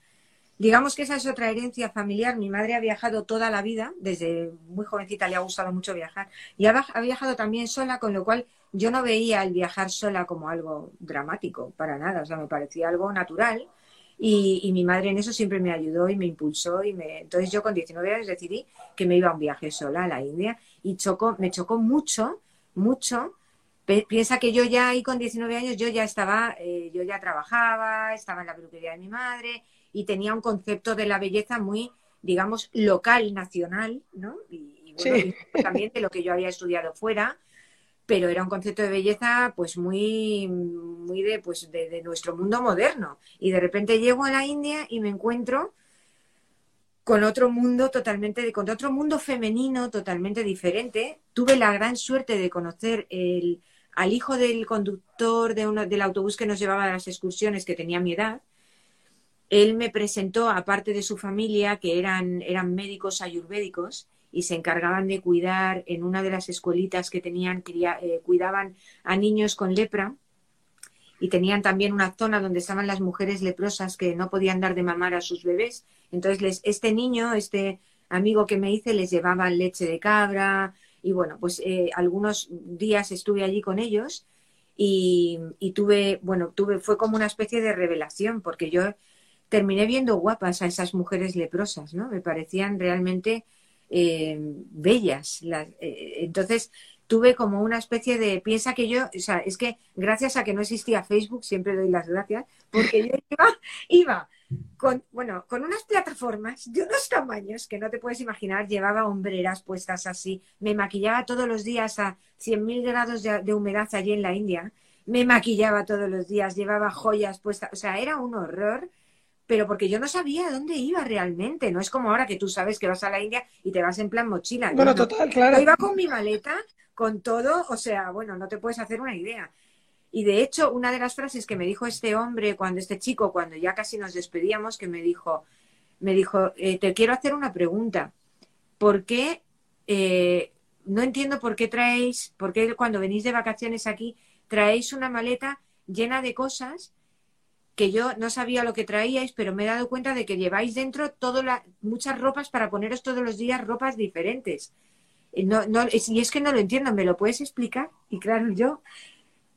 Digamos que esa es otra herencia familiar. Mi madre ha viajado toda la vida, desde muy jovencita le ha gustado mucho viajar, y ha, viajado también sola, con lo cual yo no veía el viajar sola como algo dramático, para nada, o sea, me parecía algo natural. Y, mi madre en eso siempre me ayudó y me impulsó. y me... Entonces yo con 19 años decidí que me iba a un viaje sola a la India y chocó, me chocó mucho, mucho Piensa que yo ya ahí con 19 años, yo ya estaba, eh, yo ya trabajaba, estaba en la peluquería de mi madre y tenía un concepto de la belleza muy, digamos, local, nacional, ¿no? Y, bueno, también de lo que yo había estudiado fuera, pero era un concepto de belleza pues muy, muy de, pues, de, nuestro mundo moderno. Y de repente llego a la India y me encuentro con otro mundo totalmente, con otro mundo femenino totalmente diferente. Tuve la gran suerte de conocer el, al hijo del conductor de uno, del autobús que nos llevaba a las excursiones, que tenía mi edad, él me presentó, aparte de su familia, que eran, eran médicos ayurvédicos y se encargaban de cuidar en una de las escuelitas que tenían, eh, cuidaban a niños con lepra y tenían también una zona donde estaban las mujeres leprosas que no podían dar de mamar a sus bebés. Entonces, este niño, este amigo que me hice, les llevaba leche de cabra, y bueno, pues eh, algunos días estuve allí con ellos y, tuve, bueno, tuve, fue como una especie de revelación, porque yo terminé viendo guapas a esas mujeres leprosas, ¿no? Me parecían realmente eh, bellas. Eh, entonces tuve como una especie de, piensa que yo, o sea, es que gracias a que no existía Facebook, siempre doy las gracias, porque yo iba, iba con, bueno, con unas plataformas de unos tamaños que no te puedes imaginar, llevaba hombreras puestas así, me maquillaba todos los días a 100.000 grados de, humedad allí en la India, me maquillaba todos los días, llevaba joyas puestas, o sea, era un horror pero porque yo no sabía dónde iba realmente. No es como ahora que tú sabes que vas a la India y te vas en plan mochila. Bueno, total, claro. Yo iba con mi maleta, con todo, o sea, bueno, no te puedes hacer una idea. Y de hecho, una de las frases que me dijo este hombre, cuando este chico, cuando ya casi nos despedíamos, que me dijo, me dijo, eh, te quiero hacer una pregunta. ¿Por qué, eh, no entiendo por qué traéis, por qué cuando venís de vacaciones aquí, traéis una maleta llena de cosas que yo no sabía lo que traíais, pero me he dado cuenta de que lleváis dentro muchas ropas para poneros todos los días ropas diferentes. No, no, y es que no lo entiendo, ¿me lo puedes explicar? Y claro, yo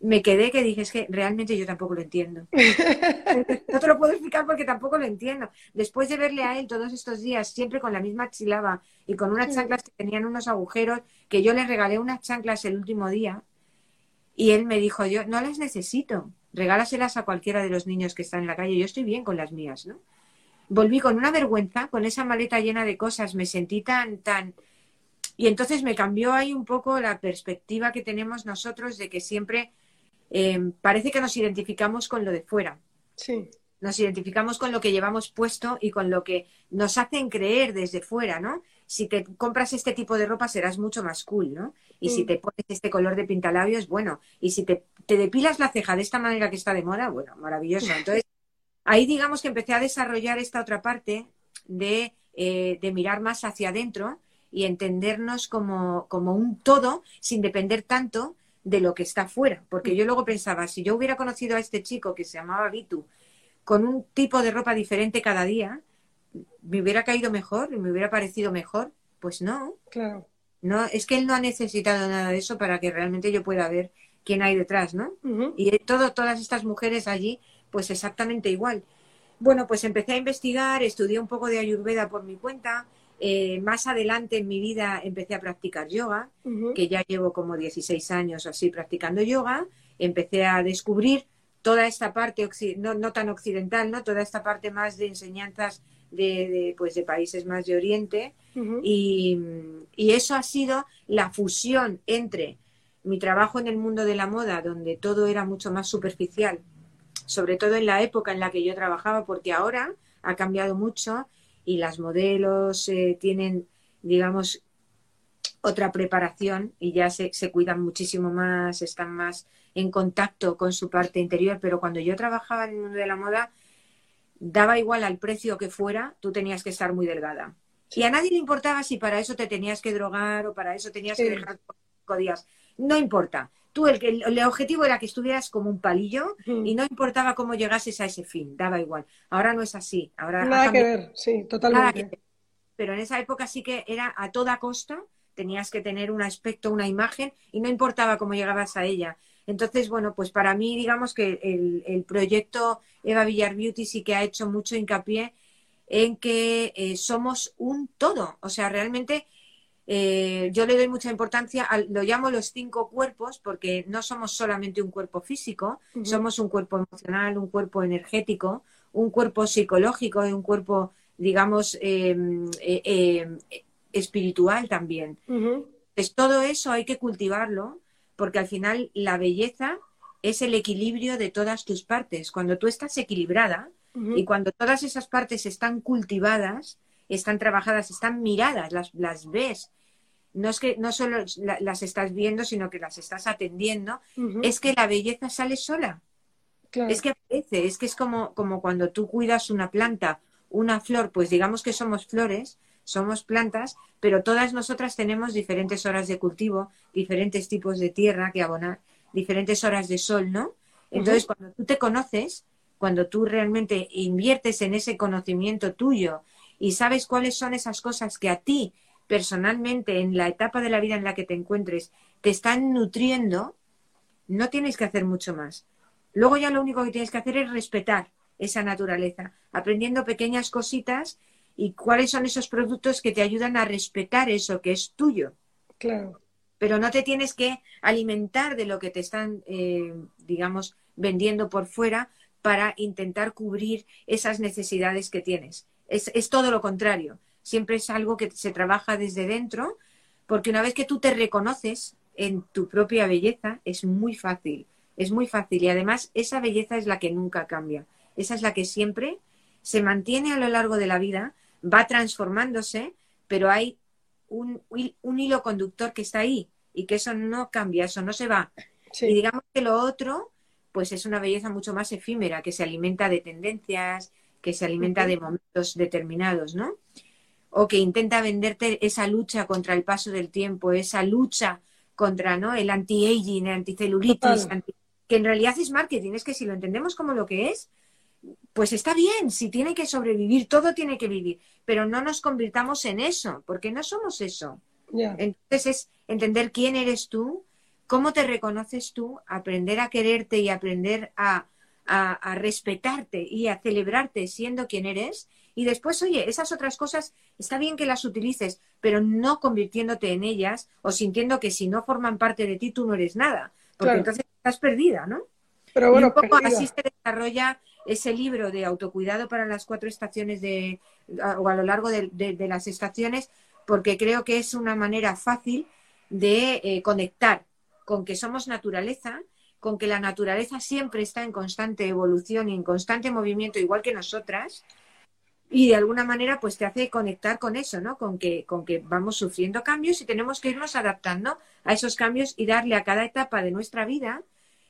me quedé que dije, es que realmente yo tampoco lo entiendo. (laughs) no te lo puedo explicar porque tampoco lo entiendo. Después de verle a él todos estos días, siempre con la misma chilaba y con unas chanclas que tenían unos agujeros, que yo le regalé unas chanclas el último día, y él me dijo, yo no las necesito regálaselas a cualquiera de los niños que están en la calle, yo estoy bien con las mías, ¿no? Volví con una vergüenza, con esa maleta llena de cosas, me sentí tan, tan... Y entonces me cambió ahí un poco la perspectiva que tenemos nosotros de que siempre eh, parece que nos identificamos con lo de fuera. Sí. Nos identificamos con lo que llevamos puesto y con lo que nos hacen creer desde fuera, ¿no? Si te compras este tipo de ropa serás mucho más cool, ¿no? Y si te pones este color de pintalabios, bueno. Y si te, depilas la ceja de esta manera que está de moda, bueno, maravilloso. Entonces, (laughs) ahí digamos que empecé a desarrollar esta otra parte de, eh, de mirar más hacia adentro y entendernos como, como un todo sin depender tanto de lo que está fuera. Porque yo luego pensaba, si yo hubiera conocido a este chico que se llamaba Vitu con un tipo de ropa diferente cada día, me hubiera caído mejor, me hubiera parecido mejor. Pues no. Claro. No, es que él no ha necesitado nada de eso para que realmente yo pueda ver quién hay detrás, ¿no? Y todo, todas estas mujeres allí, pues exactamente igual. Bueno, pues empecé a investigar, estudié un poco de Ayurveda por mi cuenta. Eh, más adelante en mi vida empecé a practicar yoga, que ya llevo como 16 años así practicando yoga. Empecé a descubrir toda esta parte, no, no tan occidental, ¿no? Toda esta parte más de enseñanzas de, pues de países más de Oriente y, eso ha sido la fusión entre mi trabajo en el mundo de la moda, donde todo era mucho más superficial, sobre todo en la época en la que yo trabajaba, porque ahora ha cambiado mucho y las modelos eh, tienen, digamos, otra preparación y ya se, se, cuidan muchísimo más, están más en contacto con su parte interior, pero cuando yo trabajaba en el mundo de la moda, daba igual al precio que fuera, tú tenías que estar muy delgada. Y a nadie le importaba si para eso te tenías que drogar o para eso tenías que dejar cinco días. No importa. Tú, el, el, el, objetivo era que estuvieras como un palillo y no importaba cómo llegases a ese fin, daba igual. Ahora no es así. Ahora nada que ver, sí, totalmente. Pero en esa época sí que era a toda costa, tenías que tener un aspecto, una imagen y no importaba cómo llegabas a ella. Entonces, bueno, pues para mí, digamos que el, proyecto Eva Villar Beauty sí que ha hecho mucho hincapié en que eh, somos un todo. O sea, realmente eh, yo le doy mucha importancia, lo llamo los cinco cuerpos, porque no somos solamente un cuerpo físico, somos un cuerpo emocional, un cuerpo energético, un cuerpo psicológico y un cuerpo, digamos, em, eh, em, espiritual también. Pues todo eso hay que cultivarlo porque al final la belleza es el equilibrio de todas tus partes. Cuando tú estás equilibrada y cuando todas esas partes están cultivadas, están trabajadas, están miradas, las, las ves, no es que no solo las estás viendo, sino que las estás atendiendo, es que la belleza sale sola. Es que aparece, es que es como, como cuando tú cuidas una planta, una flor, pues digamos que somos flores, somos plantas, pero todas nosotras tenemos diferentes horas de cultivo, diferentes tipos de tierra que abonar, diferentes horas de sol, ¿no? Entonces, cuando tú te conoces, cuando tú realmente inviertes en ese conocimiento tuyo y sabes cuáles son esas cosas que a ti personalmente, en la etapa de la vida en la que te encuentres, te están nutriendo, no tienes que hacer mucho más. Luego ya lo único que tienes que hacer es respetar esa naturaleza, aprendiendo pequeñas cositas y cuáles son esos productos que te ayudan a respetar eso que es tuyo. Claro. Pero no te tienes que alimentar de lo que te están, eh, digamos, vendiendo por fuera para intentar cubrir esas necesidades que tienes. Es, es todo lo contrario. Siempre es algo que se trabaja desde dentro, porque una vez que tú te reconoces en tu propia belleza, es muy fácil, es muy fácil. Y además, esa belleza es la que nunca cambia. Esa es la que siempre se mantiene a lo largo de la vida va transformándose, pero hay un, un, hilo conductor que está ahí y que eso no cambia, eso no se va. Y digamos que lo otro, pues es una belleza mucho más efímera, que se alimenta de tendencias, que se alimenta de momentos determinados, ¿no? O que intenta venderte esa lucha contra el paso del tiempo, esa lucha contra ¿no? el anti-aging, el anticelulitis, que en realidad es marketing, es que si lo entendemos como lo que es, pues está bien, si tiene que sobrevivir, todo tiene que vivir, pero no nos convirtamos en eso, porque no somos eso. Entonces es entender quién eres tú, cómo te reconoces tú, aprender a quererte y aprender a, a, respetarte y a celebrarte siendo quien eres. Y después, oye, esas otras cosas está bien que las utilices, pero no convirtiéndote en ellas o sintiendo que si no forman parte de ti, tú no eres nada, porque entonces estás perdida, ¿no? Pero bueno, un poco así se desarrolla ese libro de autocuidado para las cuatro estaciones de, o a lo largo de, las estaciones, porque creo que es una manera fácil de eh, conectar con que somos naturaleza, con que la naturaleza siempre está en constante evolución y en constante movimiento, igual que nosotras, y de alguna manera pues te hace conectar con eso, ¿no? Con que, con que vamos sufriendo cambios y tenemos que irnos adaptando a esos cambios y darle a cada etapa de nuestra vida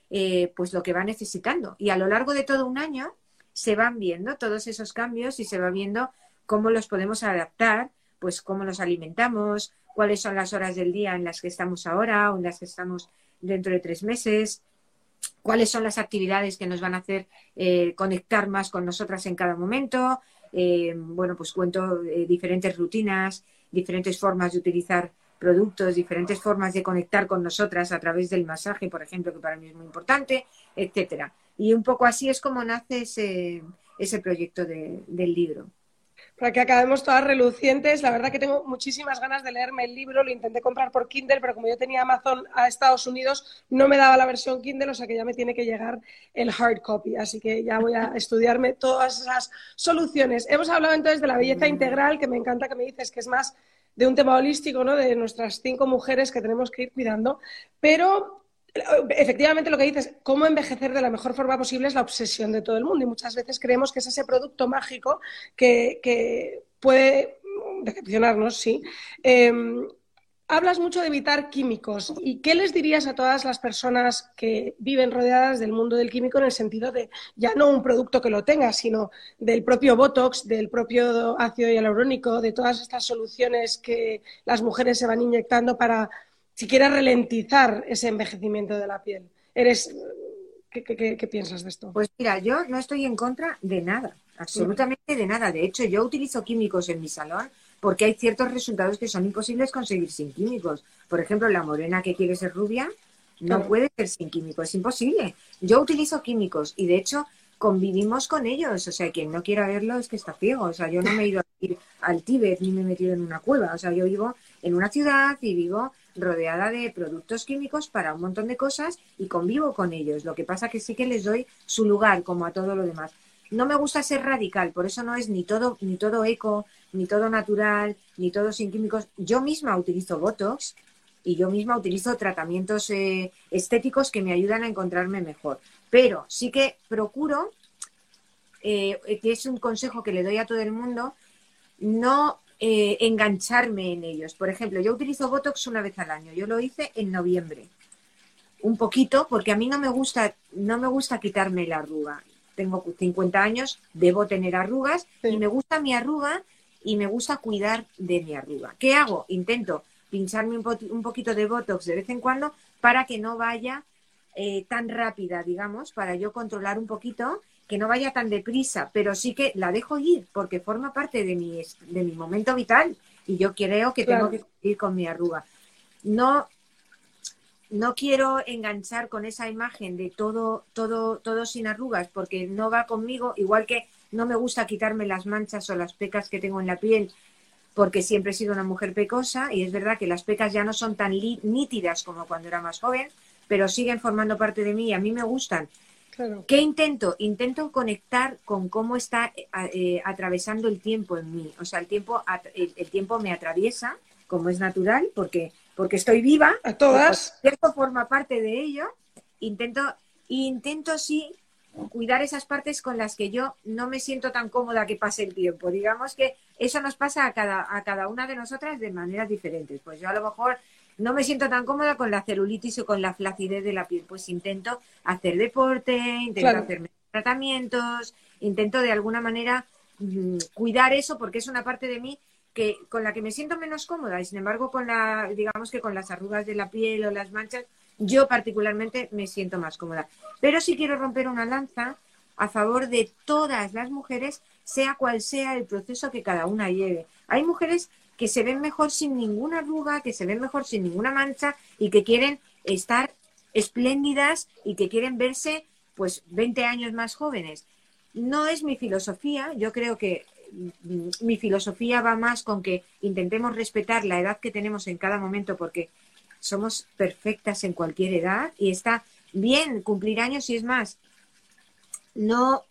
eh, pues lo que va necesitando. Y a lo largo de todo un año se van viendo todos esos cambios y se va viendo cómo los podemos adaptar, pues cómo nos alimentamos, cuáles son las horas del día en las que estamos ahora o en las que estamos dentro de tres meses, cuáles son las actividades que nos van a hacer eh, conectar más con nosotras en cada momento. Eh, bueno, pues cuento diferentes rutinas, diferentes formas de utilizar productos, diferentes formas de conectar con nosotras a través del masaje, por ejemplo, que para mí es muy importante, etcétera. Y un poco así es como nace ese, ese proyecto del libro. Para que acabemos todas relucientes, la verdad que tengo muchísimas ganas de leerme el libro, lo intenté comprar por Kindle, pero como yo tenía Amazon a Estados Unidos, no me daba la versión Kindle, o sea que ya me tiene que llegar el hard copy, así que ya voy a estudiarme todas esas soluciones. Hemos hablado entonces de la belleza integral, que me encanta que me dices que es más de un tema holístico, ¿no? De nuestras cinco mujeres que tenemos que ir cuidando, pero efectivamente lo que dices, cómo envejecer de la mejor forma posible es la obsesión de todo el mundo y muchas veces creemos que es ese producto mágico que, puede decepcionarnos, sí, em, hablas mucho de evitar químicos. ¿Y qué les dirías a todas las personas que viven rodeadas del mundo del químico en el sentido de ya no un producto que lo tenga, sino del propio Botox, del propio ácido hialurónico, de todas estas soluciones que las mujeres se van inyectando para siquiera ralentizar ese envejecimiento de la piel? ¿Eres ¿Qué, qué, piensas de esto? Pues mira, yo no estoy en contra de nada, absolutamente de nada. De hecho, yo utilizo químicos en mi salón porque hay ciertos resultados que son imposibles conseguir sin químicos. Por ejemplo, la morena que quiere ser rubia no puede ser sin químicos, es imposible. Yo utilizo químicos y de hecho convivimos con ellos, o sea, quien no quiera verlo es que está ciego, o sea, yo no me he ido a ir al Tíbet ni me he metido en una cueva, o sea, yo vivo en una ciudad y vivo rodeada de productos químicos para un montón de cosas y convivo con ellos. Lo que pasa que sí que les doy su lugar como a todo lo demás no me gusta ser radical, por eso no es ni todo, ni todo eco, ni todo natural, ni todo sin químicos. Yo misma utilizo Botox y yo misma utilizo tratamientos eh, estéticos que me ayudan a encontrarme mejor. Pero sí que procuro, eh, que es un consejo que le doy a todo el mundo, no eh, engancharme en ellos. Por ejemplo, yo utilizo Botox una vez al año. Yo lo hice en noviembre. Un poquito, porque a mí no me gusta, no me gusta quitarme la arruga tengo 50 años, debo tener arrugas y me gusta mi arruga y me gusta cuidar de mi arruga. ¿Qué hago? Intento pincharme un, poquito de Botox de vez en cuando para que no vaya eh, tan rápida, digamos, para yo controlar un poquito, que no vaya tan deprisa, pero sí que la dejo ir porque forma parte de mi, de mi momento vital y yo creo que tengo que ir con mi arruga. No, no quiero enganchar con esa imagen de todo, todo, todo sin arrugas, porque no va conmigo, igual que no me gusta quitarme las manchas o las pecas que tengo en la piel, porque siempre he sido una mujer pecosa, y es verdad que las pecas ya no son tan nítidas como cuando era más joven, pero siguen formando parte de mí y a mí me gustan. ¿Qué intento? Intento conectar con cómo está eh, eh, atravesando el tiempo en mí. O sea, el tiempo, el tiempo me atraviesa, como es natural, porque porque estoy viva. A todas. Esto forma parte de ello. Intento, intento sí cuidar esas partes con las que yo no me siento tan cómoda que pase el tiempo. Digamos que eso nos pasa a cada, a cada una de nosotras de maneras diferentes. Pues yo a lo mejor no me siento tan cómoda con la celulitis o con la flacidez de la piel. Pues intento hacer deporte, intento hacer tratamientos, intento de alguna manera mm, cuidar eso porque es una parte de mí que con la que me siento menos cómoda. Y sin embargo con la digamos que con las arrugas de la piel o las manchas yo particularmente me siento más cómoda. Pero sí quiero romper una lanza a favor de todas las mujeres sea cual sea el proceso que cada una lleve. Hay mujeres que se ven mejor sin ninguna arruga que se ven mejor sin ninguna mancha y que quieren estar espléndidas y que quieren verse pues 20 años más jóvenes no es mi filosofía yo creo que mi filosofía va más con que intentemos respetar la edad que tenemos en cada momento porque somos perfectas en cualquier edad y está bien cumplir años y es más, no,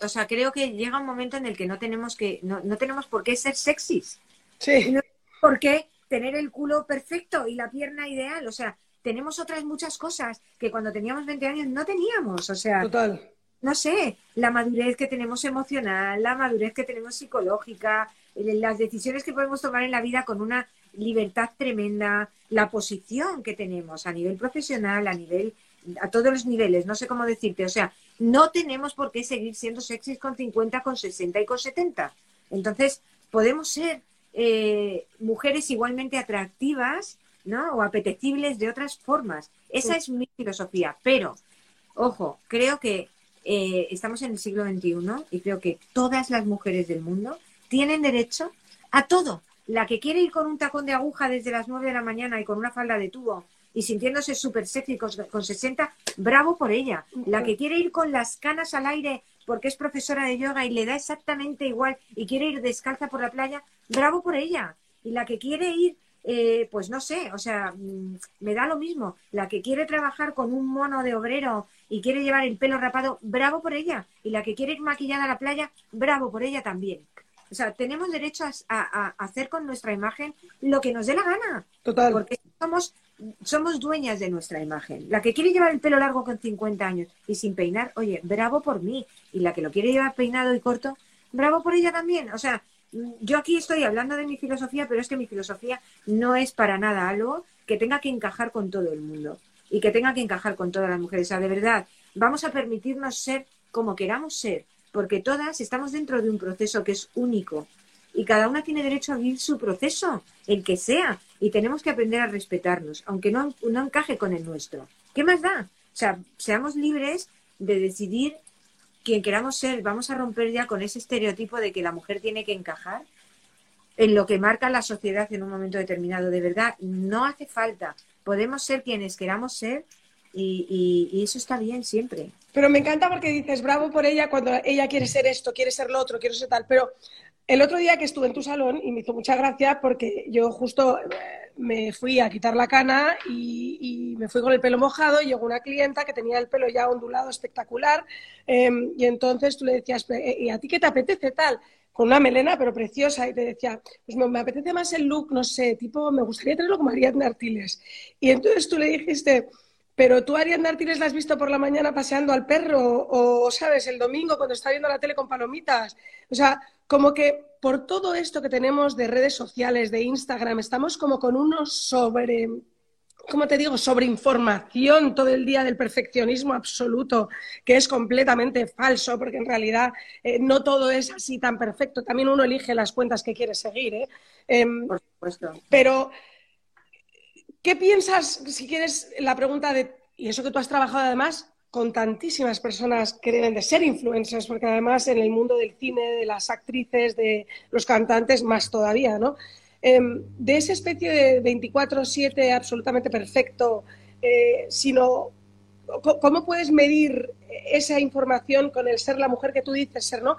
o sea, creo que llega un momento en el que no tenemos que, no, tenemos por qué ser sexys. Sí. No por qué tener el culo perfecto y la pierna ideal, o sea, tenemos otras muchas cosas que cuando teníamos 20 años no teníamos, o sea, Total no sé, la madurez que tenemos emocional, la madurez que tenemos psicológica, las decisiones que podemos tomar en la vida con una libertad tremenda, la posición que tenemos a nivel profesional, a nivel, a todos los niveles, no sé cómo decirte, o sea, no tenemos por qué seguir siendo sexys con 50, con 60 y con 70. Entonces, podemos ser eh, mujeres igualmente atractivas, ¿no? O apetecibles de otras formas. Esa es mi filosofía. Pero, ojo, creo que eh, estamos en el siglo XXI y creo que todas las mujeres del mundo tienen derecho a todo. La que quiere ir con un tacón de aguja desde las 9 de la mañana y con una falda de tubo y sintiéndose súper sexy con, con 60, bravo por ella. La que quiere ir con las canas al aire porque es profesora de yoga y le da exactamente igual y quiere ir descalza por la playa, bravo por ella. Y la que quiere ir eh, pues no sé, o sea, mm, me da lo mismo. La que quiere trabajar con un mono de obrero y quiere llevar el pelo rapado, bravo por ella. Y la que quiere ir maquillada a la playa, bravo por ella también. O sea, tenemos derecho a, hacer con nuestra imagen lo que nos dé la gana. Total. Porque somos, somos dueñas de nuestra imagen. La que quiere llevar el pelo largo con 50 años y sin peinar, oye, bravo por mí. Y la que lo quiere llevar peinado y corto, bravo por ella también. O sea, yo aquí estoy hablando de mi filosofía, pero es que mi filosofía no es para nada algo que tenga que encajar con todo el mundo y que tenga que encajar con todas las mujeres. O sea, de verdad, vamos a permitirnos ser como queramos ser, porque todas estamos dentro de un proceso que es único y cada una tiene derecho a vivir su proceso, el que sea, y tenemos que aprender a respetarnos, aunque no, no encaje con el nuestro. ¿Qué más da? O sea, seamos libres de decidir quien queramos ser, vamos a romper ya con ese estereotipo de que la mujer tiene que encajar en lo que marca la sociedad en un momento determinado. De verdad, no hace falta. Podemos ser quienes queramos ser y, eso está bien siempre. Pero me encanta porque dices bravo por ella cuando ella quiere ser esto, quiere ser lo otro, quiere ser tal. Pero el otro día que estuve en tu salón y me hizo mucha gracia porque yo justo eh, me fui a quitar la cana y, me fui con el pelo mojado y llegó una clienta que tenía el pelo ya ondulado espectacular em, y entonces tú le decías, eh, ¿y a ti qué te apetece tal? Con una melena pero preciosa y te decía, pues me, apetece más el look, no sé, tipo, me gustaría tenerlo como Ariadna Artiles. Y entonces tú le dijiste, pero tú, Ariadna Artiles, la has visto por la mañana paseando al perro o, ¿sabes?, el domingo cuando está viendo la tele con palomitas. O sea, como que por todo esto que tenemos de redes sociales, de Instagram, estamos como con unos sobre, ¿cómo te digo?, sobre información todo el día del perfeccionismo absoluto, que es completamente falso, porque en realidad eh, no todo es así tan perfecto. También uno elige las cuentas que quiere seguir, ¿eh? Em, por supuesto. Pero, ¿qué piensas, si quieres, la pregunta de, y eso que tú has trabajado además con tantísimas personas que deben de ser influencers, porque además en el mundo del cine, de las actrices, de los cantantes, más todavía, ¿no? Em, de esa especie de 24-7 absolutamente perfecto, eh, sino cómo puedes medir esa información con el ser la mujer que tú dices ser, ¿no?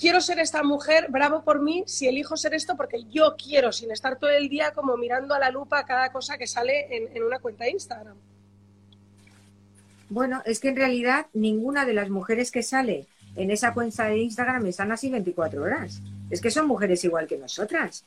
Quiero ser esta mujer, bravo por mí, si elijo ser esto porque yo quiero, sin estar todo el día como mirando a la lupa cada cosa que sale en, una cuenta de Instagram. Bueno, es que en realidad ninguna de las mujeres que sale en esa cuenta de Instagram están así 24 horas. Es que son mujeres igual que nosotras.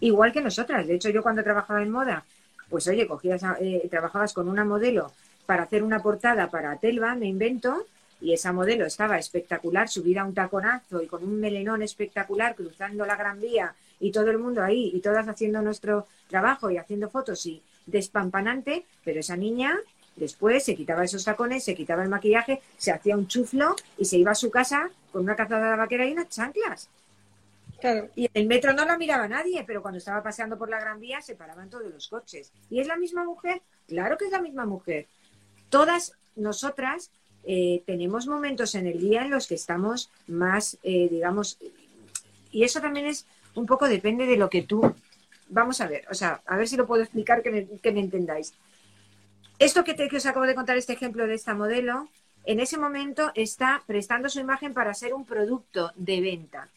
Igual que nosotras. De hecho, yo cuando trabajaba en moda, pues oye, cogías, eh, trabajabas con una modelo para hacer una portada para Telva, me invento, y esa modelo estaba espectacular, subida a un taconazo y con un melenón espectacular, cruzando la Gran Vía y todo el mundo ahí y todas haciendo nuestro trabajo y haciendo fotos y despampanante, pero esa niña después se quitaba esos tacones, se quitaba el maquillaje, se hacía un chuflo y se iba a su casa con una cazada vaquera y unas chanclas. Y en el metro no la miraba nadie, pero cuando estaba paseando por la Gran Vía se paraban todos los coches. ¿Y es la misma mujer? Claro que es la misma mujer. Todas nosotras eh, tenemos momentos en el día en los que estamos más, eh, digamos, y eso también es un poco depende de lo que tú. Vamos a ver, o sea, a ver si lo puedo explicar que me, entendáis. Esto que, que os acabo de contar, este ejemplo de esta modelo, en ese momento está prestando su imagen para ser un producto de venta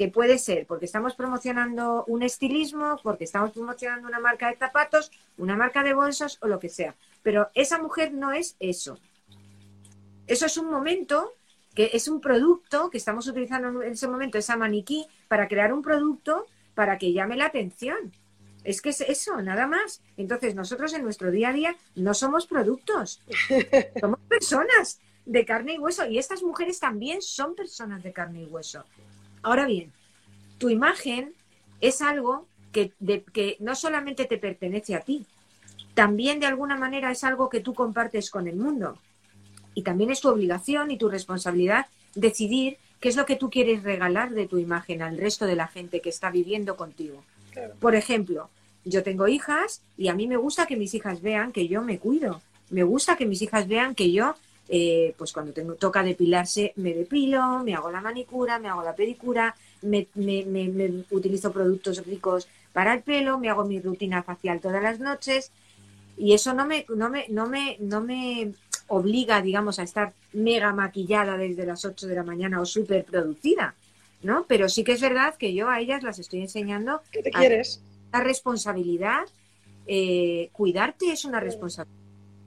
que puede ser porque estamos promocionando un estilismo, porque estamos promocionando una marca de zapatos, una marca de bolsos o lo que sea. Pero esa mujer no es eso. Eso es un momento que es un producto que estamos utilizando en ese momento, esa maniquí, para crear un producto para que llame la atención. Es que es eso, nada más. Entonces, nosotros en nuestro día a día no somos productos, (laughs) somos personas de carne y hueso. Y estas mujeres también son personas de carne y hueso. Ahora bien, tu imagen es algo que, que no solamente te pertenece a ti, también de alguna manera es algo que tú compartes con el mundo. Y también es tu obligación y tu responsabilidad decidir qué es lo que tú quieres regalar de tu imagen al resto de la gente que está viviendo contigo. Por ejemplo, yo tengo hijas y a mí me gusta que mis hijas vean que yo me cuido. Me gusta que mis hijas vean que yo, eh, pues cuando tengo, toca depilarse, me depilo, me hago la manicura, me hago la pedicura, me, me utilizo productos ricos para el pelo, me hago mi rutina facial todas las noches. Y eso no me, no me, no me, no me obliga, digamos, a estar mega maquillada desde las 8 de la mañana o súper producida, ¿no? Pero sí que es verdad que yo a ellas las estoy enseñando. ¿Qué te quieres? La responsabilidad, eh, cuidarte es una responsabilidad.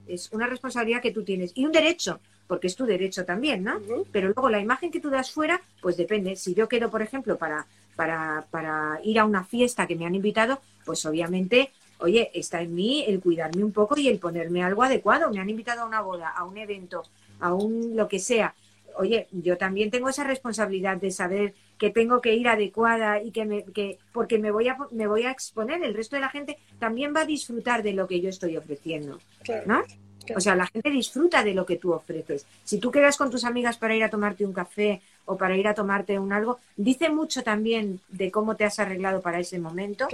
Es una responsabilidad que tú tienes y un derecho, porque es tu derecho también, ¿no? Pero luego la imagen que tú das fuera, pues depende. Si yo quiero, por ejemplo, para, para, para ir a una fiesta que me han invitado, pues obviamente oye, está en mí el cuidarme un poco y el ponerme algo adecuado. Me han invitado a una boda, a un evento, a un lo que sea. Oye, yo también tengo esa responsabilidad de saber que tengo que ir adecuada y que me que porque me voy a me voy a exponer, el resto de la gente también va a disfrutar de lo que yo estoy ofreciendo, ¿no? O sea, la gente disfruta de lo que tú ofreces. Si tú quedas con tus amigas para ir a tomarte un café o para ir a tomarte un algo, dice mucho también de cómo te has arreglado para ese momento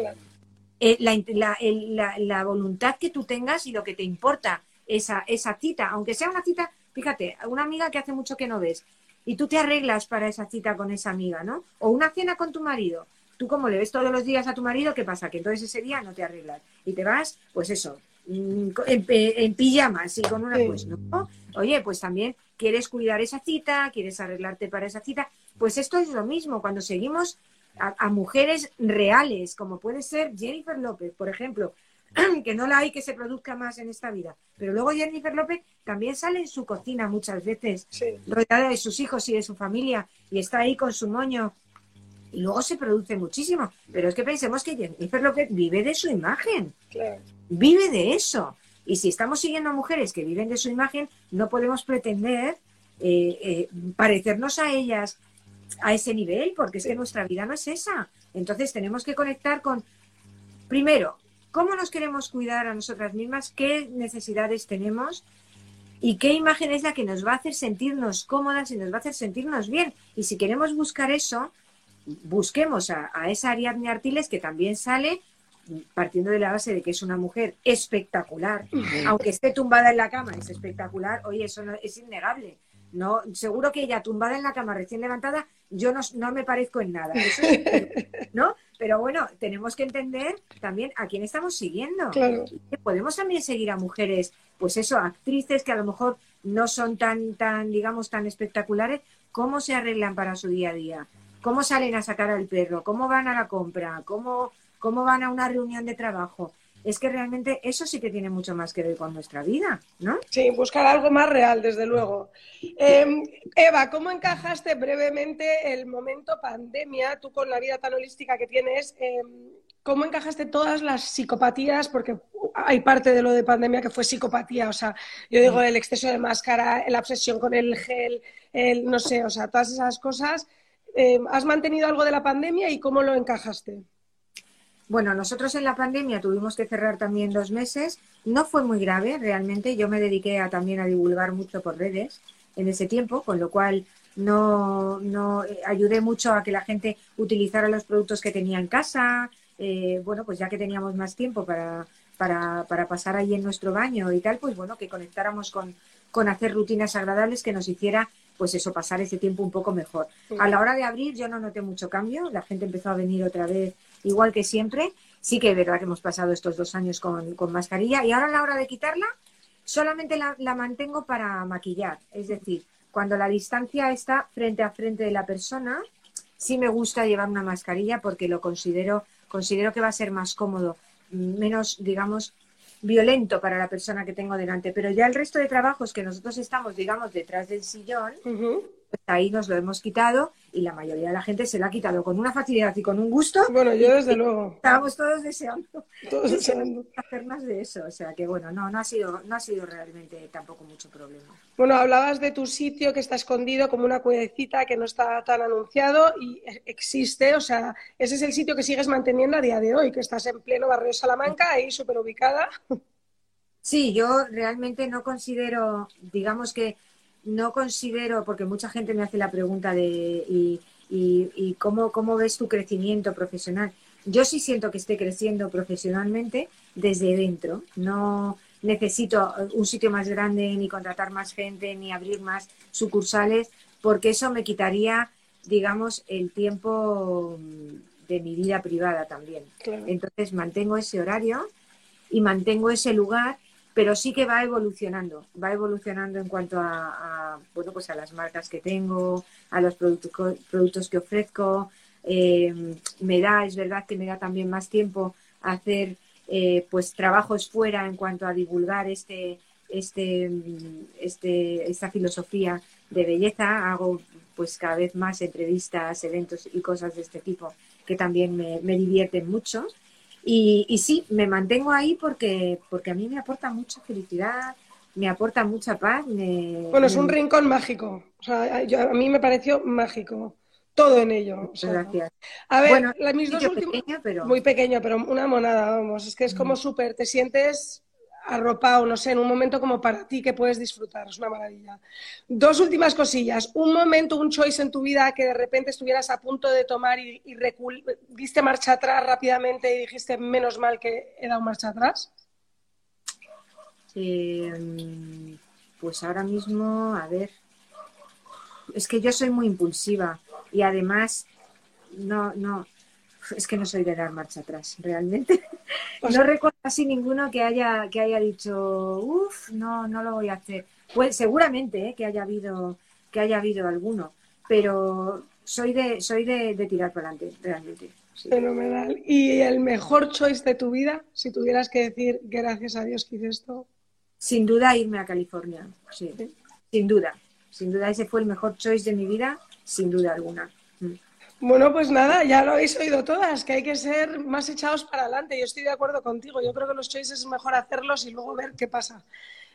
eh, la, voluntad que tú tengas y lo que te importa esa, esa cita, aunque sea una cita, fíjate, una amiga que hace mucho que no ves y tú te arreglas para esa cita con esa amiga, ¿no? O una cena con tu marido. Tú como le ves todos los días a tu marido, ¿qué pasa? Que entonces ese día no te arreglas y te vas, pues eso, mm, en, en pijamas y con una, pues no. Oye, pues también quieres cuidar esa cita, quieres arreglarte para esa cita. Pues esto es lo mismo, cuando seguimos a, mujeres reales, como puede ser Jennifer López, por ejemplo, (clears throat) que no la hay que se produzca más en esta vida. Pero luego Jennifer López también sale en su cocina muchas veces, rodeada de sus hijos y de su familia, y está ahí con su moño. Y luego se produce muchísimo. Pero es que pensemos que Jennifer López vive de su imagen. Vive de eso. Y si estamos siguiendo a mujeres que viven de su imagen, no podemos pretender eh, eh, parecernos a ellas a ese nivel, porque es que nuestra vida no es esa. Entonces tenemos que conectar con, primero, cómo nos queremos cuidar a nosotras mismas, qué necesidades tenemos y qué imagen es la que nos va a hacer sentirnos cómodas y nos va a hacer sentirnos bien. Y si queremos buscar eso, busquemos a, esa Ariadne Artiles que también sale partiendo de la base de que es una mujer espectacular, aunque esté tumbada en la cama, es espectacular, oye, eso no, es innegable. No, seguro que ella tumbada en la cama recién levantada, yo no, me parezco en nada, (laughs) ¿no? pero bueno, tenemos que entender también a quién estamos siguiendo. Claro. Podemos también seguir a mujeres, pues eso, actrices que a lo mejor no son tan, tan, digamos, tan espectaculares, cómo se arreglan para su día a día, cómo salen a sacar al perro, cómo van a la compra, cómo, cómo van a una reunión de trabajo es que realmente eso sí que tiene mucho más que ver con nuestra vida, ¿no? Sí, buscar algo más real, desde luego. Em, Eva, ¿cómo encajaste brevemente el momento pandemia, tú con la vida tan holística que tienes? Em, ¿Cómo encajaste todas las psicopatías? Porque hay parte de lo de pandemia que fue psicopatía, o sea, yo digo el exceso de máscara, la obsesión con el gel, el no sé, o sea, todas esas cosas. Em, ¿Has mantenido algo de la pandemia y cómo lo encajaste? Bueno, nosotros en la pandemia tuvimos que cerrar también dos meses. No fue muy grave, realmente. Yo me dediqué a, también a divulgar mucho por redes en ese tiempo, con lo cual no, no eh, ayudé mucho a que la gente utilizara los productos que tenía en casa. Eh, bueno, pues ya que teníamos más tiempo para, para, para, pasar ahí en nuestro baño y tal, pues bueno, que conectáramos con, con hacer rutinas agradables que nos hiciera pues eso, pasar ese tiempo un poco mejor. A la hora de abrir yo no noté mucho cambio, la gente empezó a venir otra vez igual que siempre. Sí que es verdad que hemos pasado estos dos años con, mascarilla y ahora a la hora de quitarla solamente la, la, mantengo para maquillar. Es decir, cuando la distancia está frente a frente de la persona, sí me gusta llevar una mascarilla porque lo considero, considero que va a ser más cómodo, menos, digamos, violento para la persona que tengo delante. Pero ya el resto de trabajos que nosotros estamos, digamos, detrás del sillón, pues ahí nos lo hemos quitado y la mayoría de la gente se lo ha quitado con una facilidad y con un gusto. Bueno, yo desde luego. Estábamos todos deseando, todos (laughs) deseando hacer más de eso. O sea que bueno, no, no ha sido, no ha sido realmente tampoco mucho problema. Bueno, hablabas de tu sitio que está escondido como una cuevecita que no está tan anunciado y existe, o sea, ese es el sitio que sigues manteniendo a día de hoy, que estás en pleno barrio Salamanca, ahí súper ubicada. Sí, yo realmente no considero, digamos que no considero, porque mucha gente me hace la pregunta de y, y, cómo, cómo ves tu crecimiento profesional. Yo sí siento que esté creciendo profesionalmente desde dentro. No necesito un sitio más grande, ni contratar más gente, ni abrir más sucursales, porque eso me quitaría, digamos, el tiempo de mi vida privada también. Entonces mantengo ese horario y mantengo ese lugar pero sí que va evolucionando, va evolucionando en cuanto a, bueno, pues a las marcas que tengo, a los productos, productos que ofrezco. Eh, me da, es verdad que me da también más tiempo hacer eh, pues trabajos fuera en cuanto a divulgar este, este, este, esta filosofía de belleza. Hago pues cada vez más entrevistas, eventos y cosas de este tipo que también me, me divierten mucho. Y, sí, me mantengo ahí porque, porque a mí me aporta mucha felicidad, me aporta mucha paz. bueno, es un rincón mágico. O sea, a mí me pareció mágico. Todo en ello. Gracias. A ver, la, mis dos pero... Muy pequeño, pero una monada, vamos. Es que es como súper, te sientes arropado, no sé, en un momento como para ti que puedes disfrutar, es una maravilla. Dos últimas cosillas. Un momento, un choice en tu vida que de repente estuvieras a punto de tomar y, diste marcha atrás rápidamente y dijiste, menos mal que he dado marcha atrás. Eh, pues ahora mismo, a ver, es que yo soy muy impulsiva y además no, no, (laughs) es que no soy de dar marcha atrás, realmente. (laughs) no recuerdo así ninguno que haya, que haya dicho, uff, no, no lo voy a hacer. Pues seguramente ¿eh? que haya habido, que haya habido alguno, pero soy de, soy de, tirar para adelante, realmente. Fenomenal. ¿Y el mejor choice de tu vida? Si tuvieras que decir gracias a Dios que hice esto. Sin duda irme a California, sí. Sin duda. Sin duda ese fue el mejor choice de mi vida, sin duda alguna. Bueno, pues nada, ya lo habéis oído todas, que hay que ser más echados para adelante. Yo estoy de acuerdo contigo. Yo creo que los choices es mejor hacerlos y luego ver qué pasa.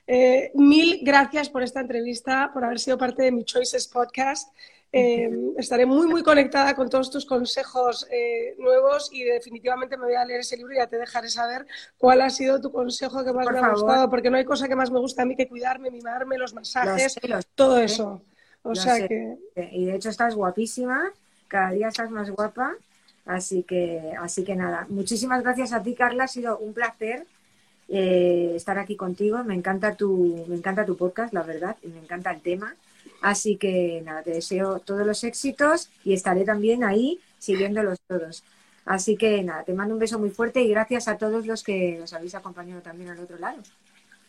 Eh, mil gracias por esta entrevista, por haber sido parte de mi Choices Podcast. Eh, estaré muy, muy conectada con todos tus consejos eh, nuevos y definitivamente me voy a leer ese libro y ya te dejaré saber cuál ha sido tu consejo que más me ha gustado, porque no hay cosa que más me guste a mí que cuidarme, mimarme, los masajes, todo eso. O sea que... Y de hecho estás guapísima cada día estás más guapa. Así que, así que nada, muchísimas gracias a ti, Carla. Ha sido un placer eh, estar aquí contigo. Me encanta tu, me encanta tu podcast, la verdad, y me encanta el tema. Así que nada, te deseo todos los éxitos y estaré también ahí siguiéndolos todos. Así que nada, te mando un beso muy fuerte y gracias a todos los que nos habéis acompañado también al otro lado.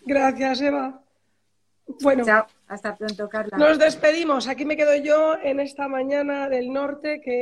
Gracias, Eva. Bueno, Chao, hasta pronto, Carla. nos despedimos. Aquí me quedo yo en esta mañana del norte que